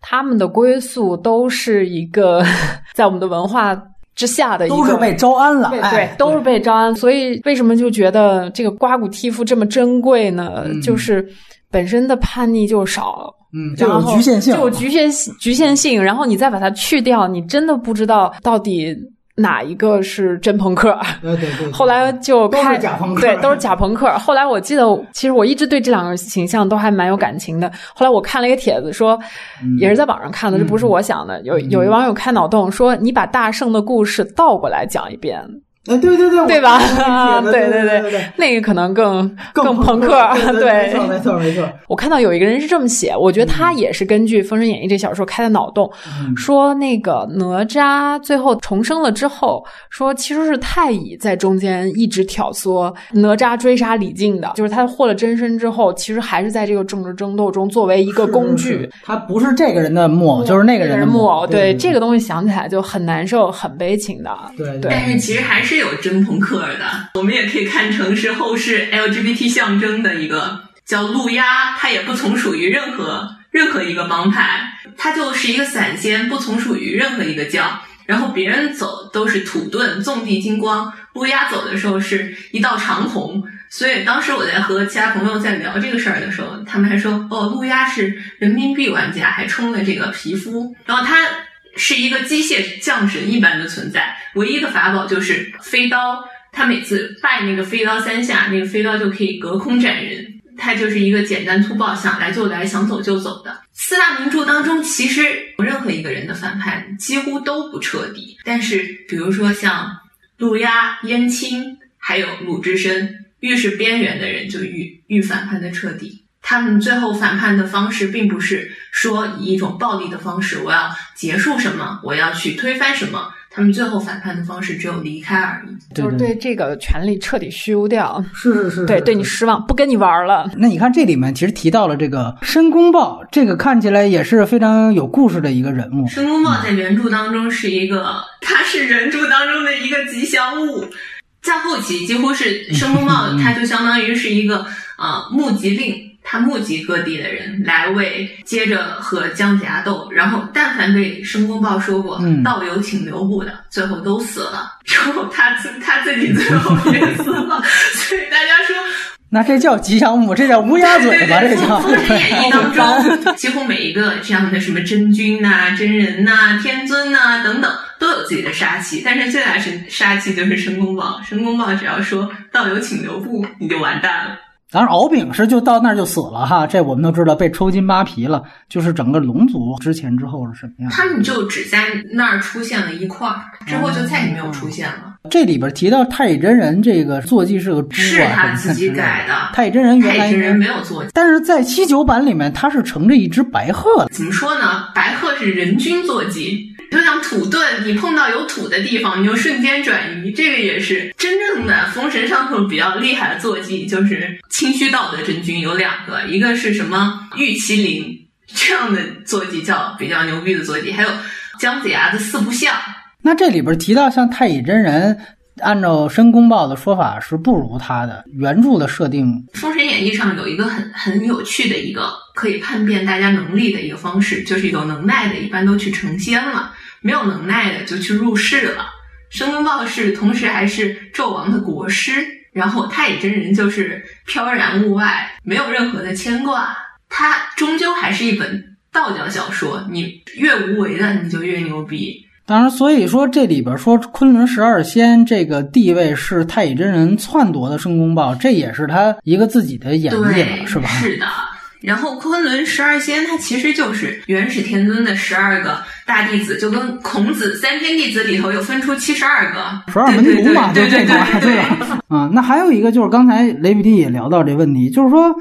他们的归宿都是一个 在我们的文化。之下的都是被招安了，对，都是被招安。所以为什么就觉得这个刮骨剔肤这么珍贵呢？就是本身的叛逆就少，嗯，就有局限性，就有局限局限性，然后你再把它去掉，你真的不知道到底。哪一个是真朋克？对对对。后来就都是假朋克，对，都是假朋克。后来我记得，其实我一直对这两个形象都还蛮有感情的。后来我看了一个帖子，说也是在网上看的，这不是我想的。有有一网友开脑洞说，你把大圣的故事倒过来讲一遍。哎，对对对，对吧？对对对，那个可能更更朋克。对，没错没错没错。我看到有一个人是这么写，我觉得他也是根据《封神演义》这小说开的脑洞，说那个哪吒最后重生了之后，说其实是太乙在中间一直挑唆哪吒追杀李靖的，就是他获了真身之后，其实还是在这个政治争斗中作为一个工具。他不是这个人的木偶，就是那个人的木偶。对这个东西想起来就很难受、很悲情的。对对，但是其实还是。是有真朋克的，我们也可以看成是后世 LGBT 象征的一个叫路鸦，它也不从属于任何任何一个帮派，它就是一个散仙，不从属于任何一个教。然后别人走都是土遁、纵地金光，路鸦走的时候是一道长虹。所以当时我在和其他朋友在聊这个事儿的时候，他们还说哦，路鸦是人民币玩家，还充了这个皮肤。然后他。是一个机械降神一般的存在，唯一的法宝就是飞刀。他每次拜那个飞刀三下，那个飞刀就可以隔空斩人。他就是一个简单粗暴，想来就来，想走就走的。四大名著当中，其实任何一个人的反叛几乎都不彻底。但是，比如说像陆压、燕青，还有鲁智深，越是边缘的人，就越越反叛的彻底。他们最后反叛的方式，并不是说以一种暴力的方式，我要结束什么，我要去推翻什么。他们最后反叛的方式只有离开而已，就是对这个权利彻底虚无掉。是是是，对，对你失望，不跟你玩了。那你看这里面其实提到了这个申公豹，这个看起来也是非常有故事的一个人物。申公豹在原著当中是一个，他是原著当中的一个吉祥物，在后期几乎是申公豹，他就相当于是一个呃募集令。他募集各地的人来为接着和姜子牙斗，然后但凡对申公豹说过“道友请留步”的，最后都死了。之后他自他自己最后也死了，所以大家说，那这叫吉祥物，这叫乌鸦嘴吧？这叫。封神演义当中，几乎每一个这样的什么真君呐、真人呐、天尊呐等等，都有自己的杀气，但是最大神杀气就是申公豹。申公豹只要说“道友请留步”，你就完蛋了。当然，敖丙是就到那儿就死了哈，这我们都知道，被抽筋扒皮了。就是整个龙族之前之后是什么样？他们就只在那儿出现了一块儿，之后就再也没有出现了。这里边提到太乙真人这个坐骑是个猪啊，是他 自己改的。太乙真人原来人没有坐骑，但是在七九版里面他是乘着一只白鹤。怎么说呢？白鹤是人均坐骑。就像土遁，你碰到有土的地方，你就瞬间转移。这个也是真正的封神上头比较厉害的坐骑，就是清虚道德真君有两个，一个是什么玉麒麟这样的坐骑叫比较牛逼的坐骑，还有姜子牙的四不像。那这里边提到像太乙真人。按照申公豹的说法是不如他的原著的设定，《封神演义》上有一个很很有趣的一个可以叛变大家能力的一个方式，就是有能耐的一般都去成仙了，没有能耐的就去入世了。申公豹是同时还是纣王的国师，然后太乙真人就是飘然物外，没有任何的牵挂。他终究还是一本道教小说，你越无为的你就越牛逼。当然，所以说这里边说昆仑十二仙这个地位是太乙真人篡夺的申公豹，这也是他一个自己的演绎了，是吧？是的。然后昆仑十二仙，它其实就是元始天尊的十二个大弟子，就跟孔子三天弟子里头又分出七十二个十二门徒嘛，对对对对吧？啊，那还有一个就是刚才雷比蒂也聊到这问题，就是说。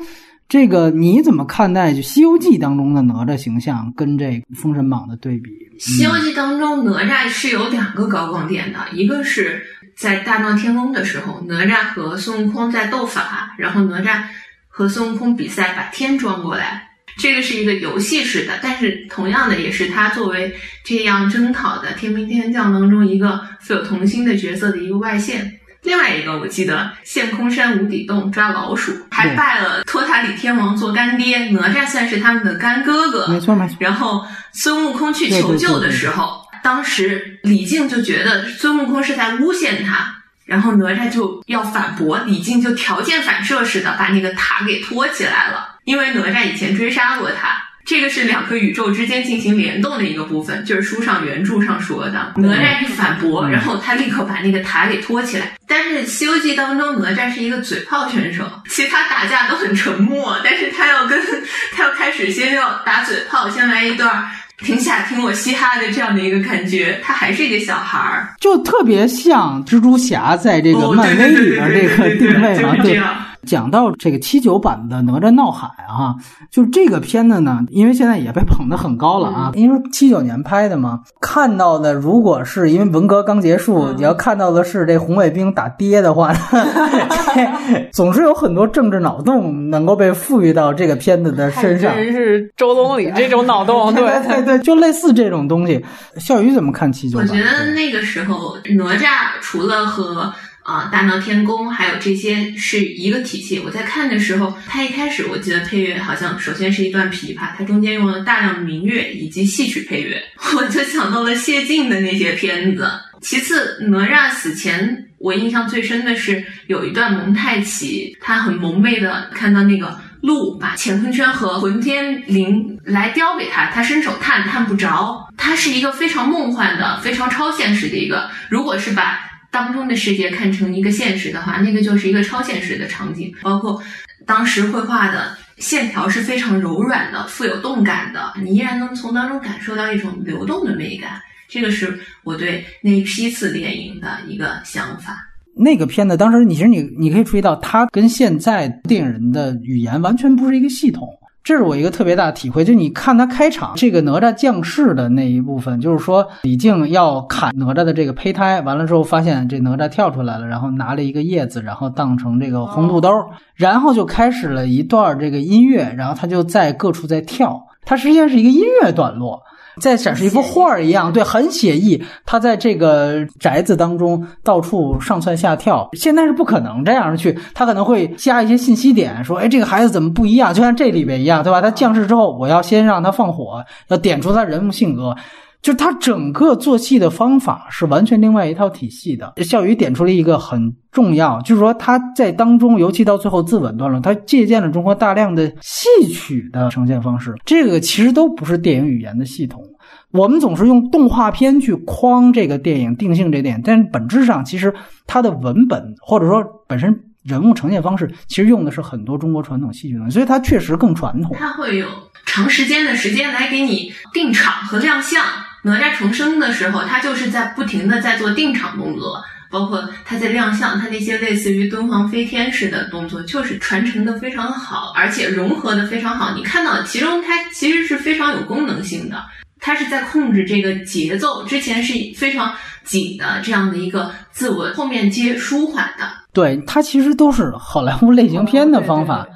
这个你怎么看待就《西游记》当中的哪吒形象跟这《封神榜》的对比？《西游记》当中哪吒是有两个高光点的，一个是在大闹天宫的时候，哪吒和孙悟空在斗法，然后哪吒和孙悟空比赛把天装过来，这个是一个游戏式的，但是同样的也是他作为这样征讨的天兵天将当中一个富有童心的角色的一个外线。另外一个，我记得陷空山无底洞抓老鼠，还拜了托塔李天王做干爹，哪吒算是他们的干哥哥。没错没错。然后孙悟空去求救的时候，当时李靖就觉得孙悟空是在诬陷他，然后哪吒就要反驳，李靖就条件反射似的把那个塔给托起来了。因为哪吒以前追杀过他。这个是两个宇宙之间进行联动的一个部分，就是书上原著上说的。哪吒一反驳，然后他立刻把那个塔给托起来。但是《西游记》当中，哪吒是一个嘴炮选手，其他打架都很沉默，但是他要跟他要开始先要打嘴炮，先来一段停下听我嘻哈的这样的一个感觉。他还是一个小孩儿，就特别像蜘蛛侠在这个漫威里边这个定位啊，对。讲到这个七九版的《哪吒闹海》啊，就这个片子呢，因为现在也被捧得很高了啊。因为七九年拍的嘛，看到的如果是因为文革刚结束，你要看到的是这红卫兵打爹的话，总是有很多政治脑洞能够被赋予到这个片子的身上。真是周总理这种脑洞，对对对，就类似这种东西。笑宇怎么看七九版？我觉得那个时候哪吒除了和。啊，大闹天宫，还有这些是一个体系。我在看的时候，它一开始我记得配乐好像首先是一段琵琶，它中间用了大量的民乐以及戏曲配乐，我就想到了谢晋的那些片子。其次，哪吒死前，我印象最深的是有一段蒙太奇，他很蒙昧的看到那个鹿把乾坤圈和混天绫来叼给他，他伸手探探不着，它是一个非常梦幻的、非常超现实的一个。如果是把当中的世界看成一个现实的话，那个就是一个超现实的场景。包括当时绘画的线条是非常柔软的、富有动感的，你依然能从当中感受到一种流动的美感。这个是我对那批次电影的一个想法。那个片子当时，你其实你你可以注意到，它跟现在电影人的语言完全不是一个系统。这是我一个特别大的体会，就你看他开场这个哪吒降世的那一部分，就是说李靖要砍哪吒的这个胚胎，完了之后发现这哪吒跳出来了，然后拿了一个叶子，然后当成这个红肚兜，然后就开始了一段这个音乐，然后他就在各处在跳，它实际上是一个音乐段落。在展示一幅画儿一样，对，很写意。他在这个宅子当中到处上蹿下跳，现在是不可能这样去。他可能会加一些信息点，说：“哎，这个孩子怎么不一样？就像这里边一样，对吧？他降世之后，我要先让他放火，要点出他人物性格。就他整个做戏的方法是完全另外一套体系的。”笑宇点出了一个很重要，就是说他在当中，尤其到最后自刎段落，他借鉴了中国大量的戏曲的呈现方式。这个其实都不是电影语言的系统。我们总是用动画片去框这个电影，定性这电影，但本质上其实它的文本或者说本身人物呈现方式，其实用的是很多中国传统戏剧的，所以它确实更传统。它会有长时间的时间来给你定场和亮相。哪吒重生的时候，他就是在不停的在做定场动作，包括他在亮相，他那些类似于敦煌飞天式的动作，就是传承的非常好，而且融合的非常好。你看到其中，它其实是非常有功能性的。他是在控制这个节奏，之前是非常紧的这样的一个自我，后面接舒缓的。对，它其实都是好莱坞类型片的方法。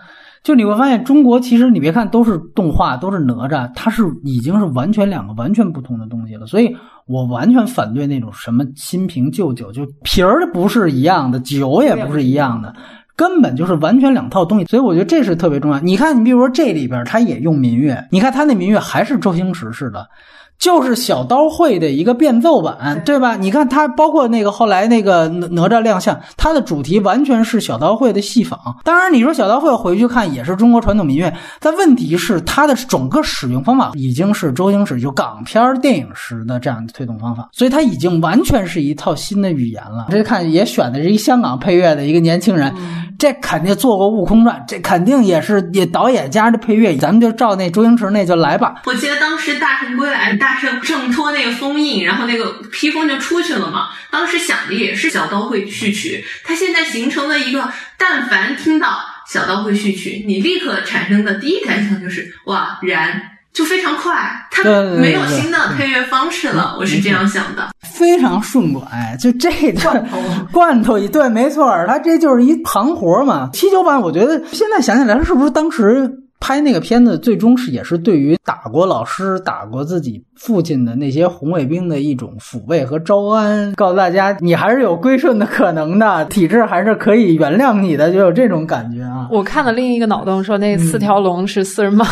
就你会发现，中国其实你别看都是动画，都是哪吒，它是已经是完全两个完全不同的东西了。所以我完全反对那种什么新瓶旧酒，就瓶儿不是一样的，酒也不是一样的。根本就是完全两套东西，所以我觉得这是特别重要。你看，你比如说这里边，他也用民乐，你看他那民乐还是周星驰式的。就是小刀会的一个变奏版，对吧？你看它，包括那个后来那个哪吒亮相，它的主题完全是小刀会的戏仿。当然，你说小刀会回去看也是中国传统民乐，但问题是它的整个使用方法已经是周星驰就港片电影时的这样的推动方法，所以它已经完全是一套新的语言了。这看也选的是一香港配乐的一个年轻人，这肯定做过《悟空传》，这肯定也是也导演加的配乐，咱们就照那周星驰那就来吧。我记得当时《大圣归来》。大圣挣脱那个封印，然后那个披风就出去了嘛。当时想的也是小刀会序曲，它现在形成了一个，但凡听到小刀会序曲，你立刻产生的第一感想就是哇燃，就非常快，它没有新的配乐方式了。我是这样想的，非常顺拐，就这罐头罐头一对，没错，它这就是一行活嘛。七九版，我觉得现在想起来，是不是当时？拍那个片子，最终是也是对于打过老师、打过自己父亲的那些红卫兵的一种抚慰和招安，告诉大家你还是有归顺的可能的，体制还是可以原谅你的，就有这种感觉啊。我看了另一个脑洞，说那四条龙是四人帮。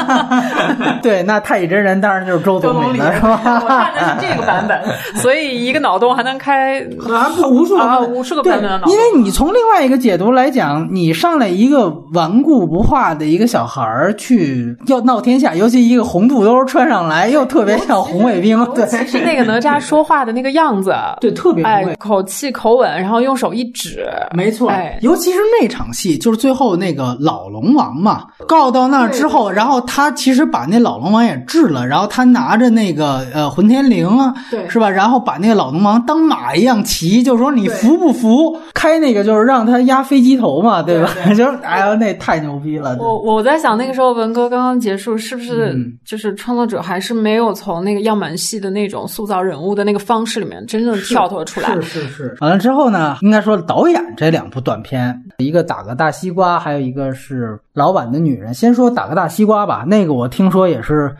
对，那太乙真人当然就是周总 理了，是吧？我看的是这个版本，所以一个脑洞还能开啊无数啊无数个版本的脑洞。因为你从另外一个解读来讲，你上来一个顽固不化。的一个小孩儿去要闹天下，尤其一个红肚兜穿上来，又特别像红卫兵。对，是那个哪吒说话的那个样子，对，特别哎，口气口吻，然后用手一指，没错。哎，尤其是那场戏，就是最后那个老龙王嘛，告到那儿之后，然后他其实把那老龙王也治了，然后他拿着那个呃混天绫啊，对，是吧？然后把那个老龙王当马一样骑，就说你服不服？开那个就是让他压飞机头嘛，对吧？就是哎呀，那太牛逼了。我我在想，那个时候文革刚刚结束，是不是嗯就是创作者还是没有从那个样板戏的那种塑造人物的那个方式里面真正跳脱出来？是是是。完了之后呢，应该说导演这两部短片，一个打个大西瓜，还有一个是老板的女人。先说打个大西瓜吧，那个我听说也是。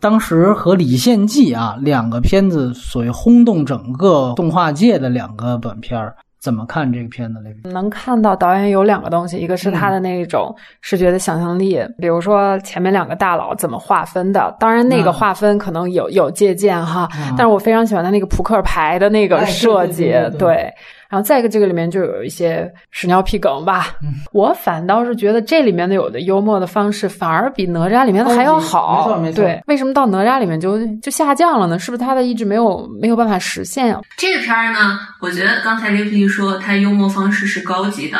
当时和《李献计》啊两个片子，所谓轰动整个动画界的两个短片儿，怎么看这个片子？雷比能看到导演有两个东西，一个是他的那种视觉的想象力，比如说前面两个大佬怎么划分的，当然那个划分可能有有借鉴哈，嗯。但是我非常喜欢他那个扑克牌的那个设计，哎对对对对。对然后再一个，这个里面就有一些屎尿屁梗吧。我反倒是觉得这里面的有的幽默的方式，反而比哪吒里面的还要好。没错没错对，为什么到哪吒里面就就下降了呢？是不是他的意志没有没有办法实现啊？这个片儿呢，我觉得刚才雷皮说他幽默方式是高级的，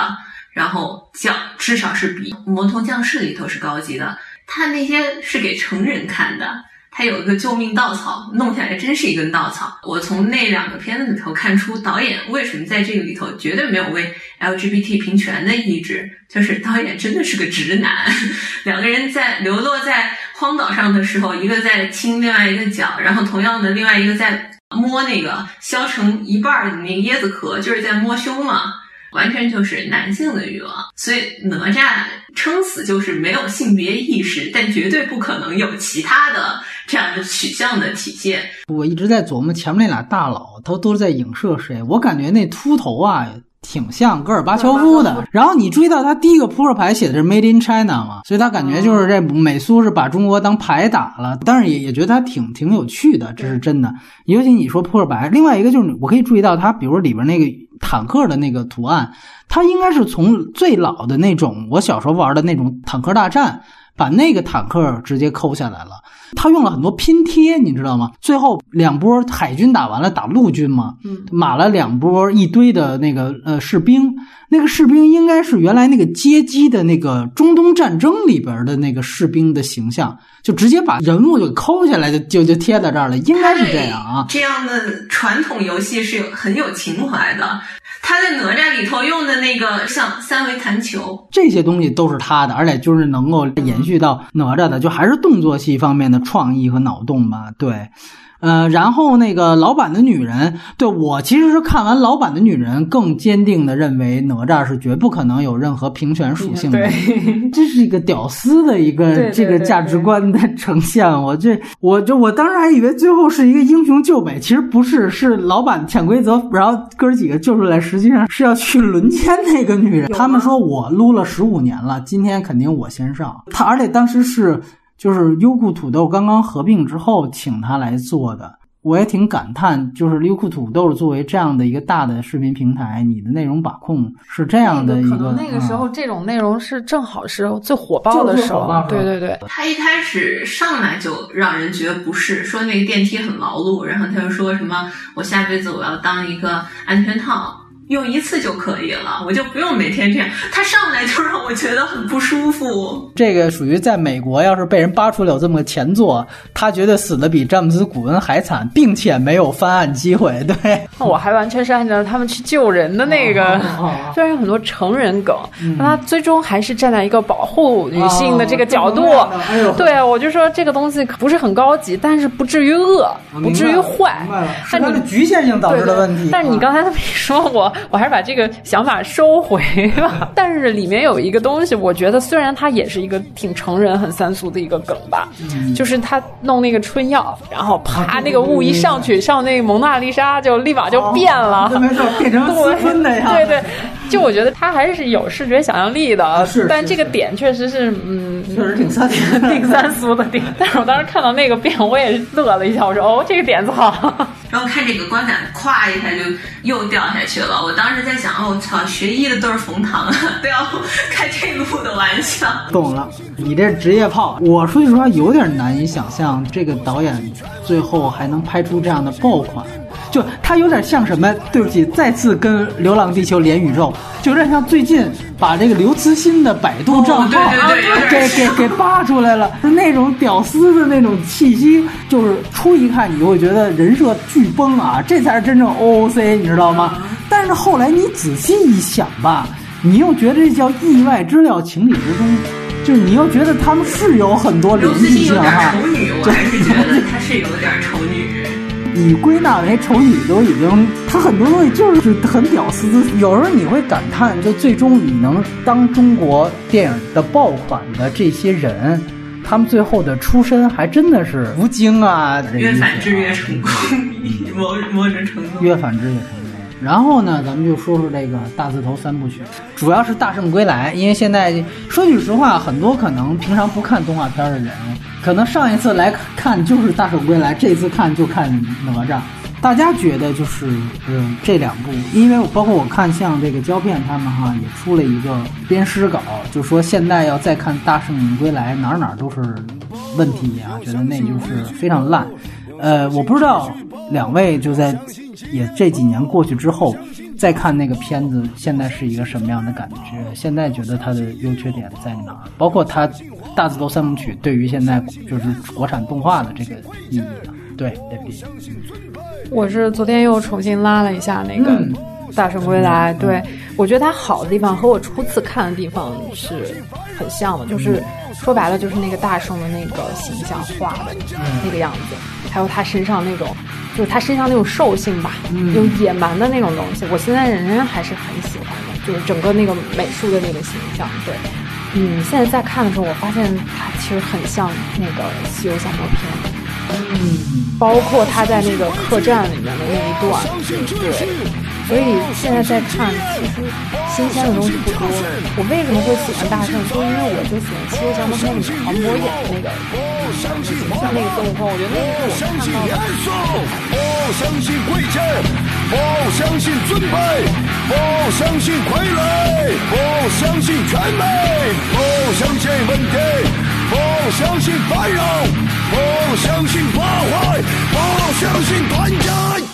然后降至少是比《魔童降世》里头是高级的。他那些是给成人看的，他有一个救命稻草，弄下来真是一根稻草。我从那两个片子里头看出，导演为什么在这个里头绝对没有为 LGBT 平权的意志，就是导演真的是个直男。两个人在流落在荒岛上的时候，一个在亲另外一个脚，然后同样的另外一个在摸那个削成一半的那个椰子壳，就是在摸胸嘛。完全就是男性的欲望，所以哪吒撑死就是没有性别意识，但绝对不可能有其他的样的取向的体现。我一直在琢磨前面那俩大佬，他都是在影射谁？我感觉那秃头啊，挺像戈尔巴乔夫的。然后你注意到他第一个扑克牌写的是 Made in China 嘛，所以他感觉就是这美苏是把中国当牌打了。但是也也觉得他挺挺有趣的，这是真的。尤其你说扑克牌，另外一个就是我可以注意到他，比如说里边那个坦克的那个图案，它应该是从最老的那种我小时候玩的那种坦克大战。把那个坦克直接抠下来了，他用了很多拼贴，你知道吗？最后两波海军打完了，打陆军嘛，嗯，码了两波一堆的那个呃士兵，那个士兵应该是原来那个街机的那个中东战争里边的那个士兵的形象，就直接把人物就抠下来，就就就贴在这儿了，应该是这样啊。这样的传统游戏是有很有情怀的。他在哪吒里头用的那个像三维弹球，这些东西都是他的，而且就是能够延续到哪吒的，就还是动作戏方面的创意和脑洞吧。对，呃，然后那个老板的女人，对我其实是看完老板的女人，更坚定的认为哪吒是绝不可能有任何平权属性的，对，这是一个屌丝的一个这个价值观的呈现。我这我就我当时还以为最后是一个英雄救美，其实不是，是老板潜规则，然后哥儿几个救出来，实际上是要去轮奸那个女人。他们说我撸了十五年了，今天肯定我先上。他而且当时是就是优酷土豆刚刚合并之后请他来做的。我也挺感叹，就是优酷土豆作为这样的一个大的视频平台，你的内容把控是这样的一可能那个时候嗯这种内容是正好是最火爆的时候，对对对。他一开始上来就让人觉得不适，说那个电梯很劳碌，然后他又说什么我下辈子我要当一个安全套。用一次就可以了，我就不用每天这样。他上来就让我觉得很不舒服。这个属于在美国，要是被人扒出了有这么个前作，他觉得死的比詹姆斯·古恩还惨，并且没有翻案机会。对，我还完全是按照他们去救人的那个，虽然有很多成人梗，但他最终还是站在一个保护女性的这个角度。哎呦，对，我就说这个东西不是很高级，但是不至于恶，不至于坏。是它的局限性导致的问题。但是你刚才这么一说，我。我还是把这个想法收回吧。但是里面有一个东西，我觉得虽然它也是一个挺成人、很三俗的一个梗吧，嗯、就是他弄那个春药，然后啪，那个雾一上去，上那个蒙娜丽莎就立马就变了，哦、没错，变成 私春的呀。对对，就我觉得他还是有视觉想象力的，是但这个点确实是，嗯，确实挺三 挺三俗的点。但是我当时看到那个变，我也乐了一下，我说哦，这个点子好。然后看这个观感，咵一下就又掉下去了。我当时在想，哦，我操，学医的都是冯唐啊，不要开这路的玩笑。懂了，你这职业炮，我说句实话，有点难以想象这个导演最后还能拍出这样的爆款。就他有点像什么？对不起，再次跟《流浪地球》连宇宙，就有点像最近把这个刘慈欣的百度账号给给给扒出来了，就那种屌丝的那种气息，就是初一看你就会觉得人设巨崩啊，这才是真正 OOC，你知道吗？但是后来你仔细一想吧，你又觉得这叫意外之料，情理之中，就是你又觉得他们是有很多联系性哈。丑女，我还是觉得他是有点丑女。你归纳为丑女都已经，她很多东西就是很屌丝。有时候你会感叹，就最终你能当中国电影的爆款的这些人，他们最后的出身还真的是吴京啊，越反制越成功，某某种程度。越反制越成功。然后呢，咱们就说说这个大字头三部曲，主要是《大圣归来》，因为现在说句实话，很多可能平常不看动画片的人。可能上一次来看就是《大圣归来》，这次看就看哪吒。大家觉得就是嗯这两部，因为包括我看像这个胶片他们哈也出了一个编诗稿，就说现在要再看《大圣归来》，哪哪都是问题啊，觉得那就是非常烂。呃，我不知道两位就在也这几年过去之后再看那个片子，现在是一个什么样的感觉？现在觉得它的优缺点在哪？包括它。大字头三部曲对于现在就是国产动画的这个意义，对，我是昨天又重新拉了一下那个《大圣归来》，对我觉得它好的地方和我初次看的地方是很像的，就是说白了就是那个大圣的那个形象画的那个样子，还有他身上那种就是他身上那种兽性吧，有野蛮的那种东西，我现在仍然还是很喜欢的，就是整个那个美术的那个形象，对。嗯，现在在看的时候，我发现它其实很像那个《西游降魔篇》，嗯，包括他在那个客栈里面的那一段，对，所以现在在看，其实新鲜的东西不多。我为什么会喜欢大圣？就因为我就喜欢《西游降魔篇》里面黄渤演的那个，像那个孙悟空，我觉得那个是我看到的。不相信贵贱，不相信尊卑，不相信傀儡，不相信权威，不相信问题，不相信繁荣不相信破坏不相信团结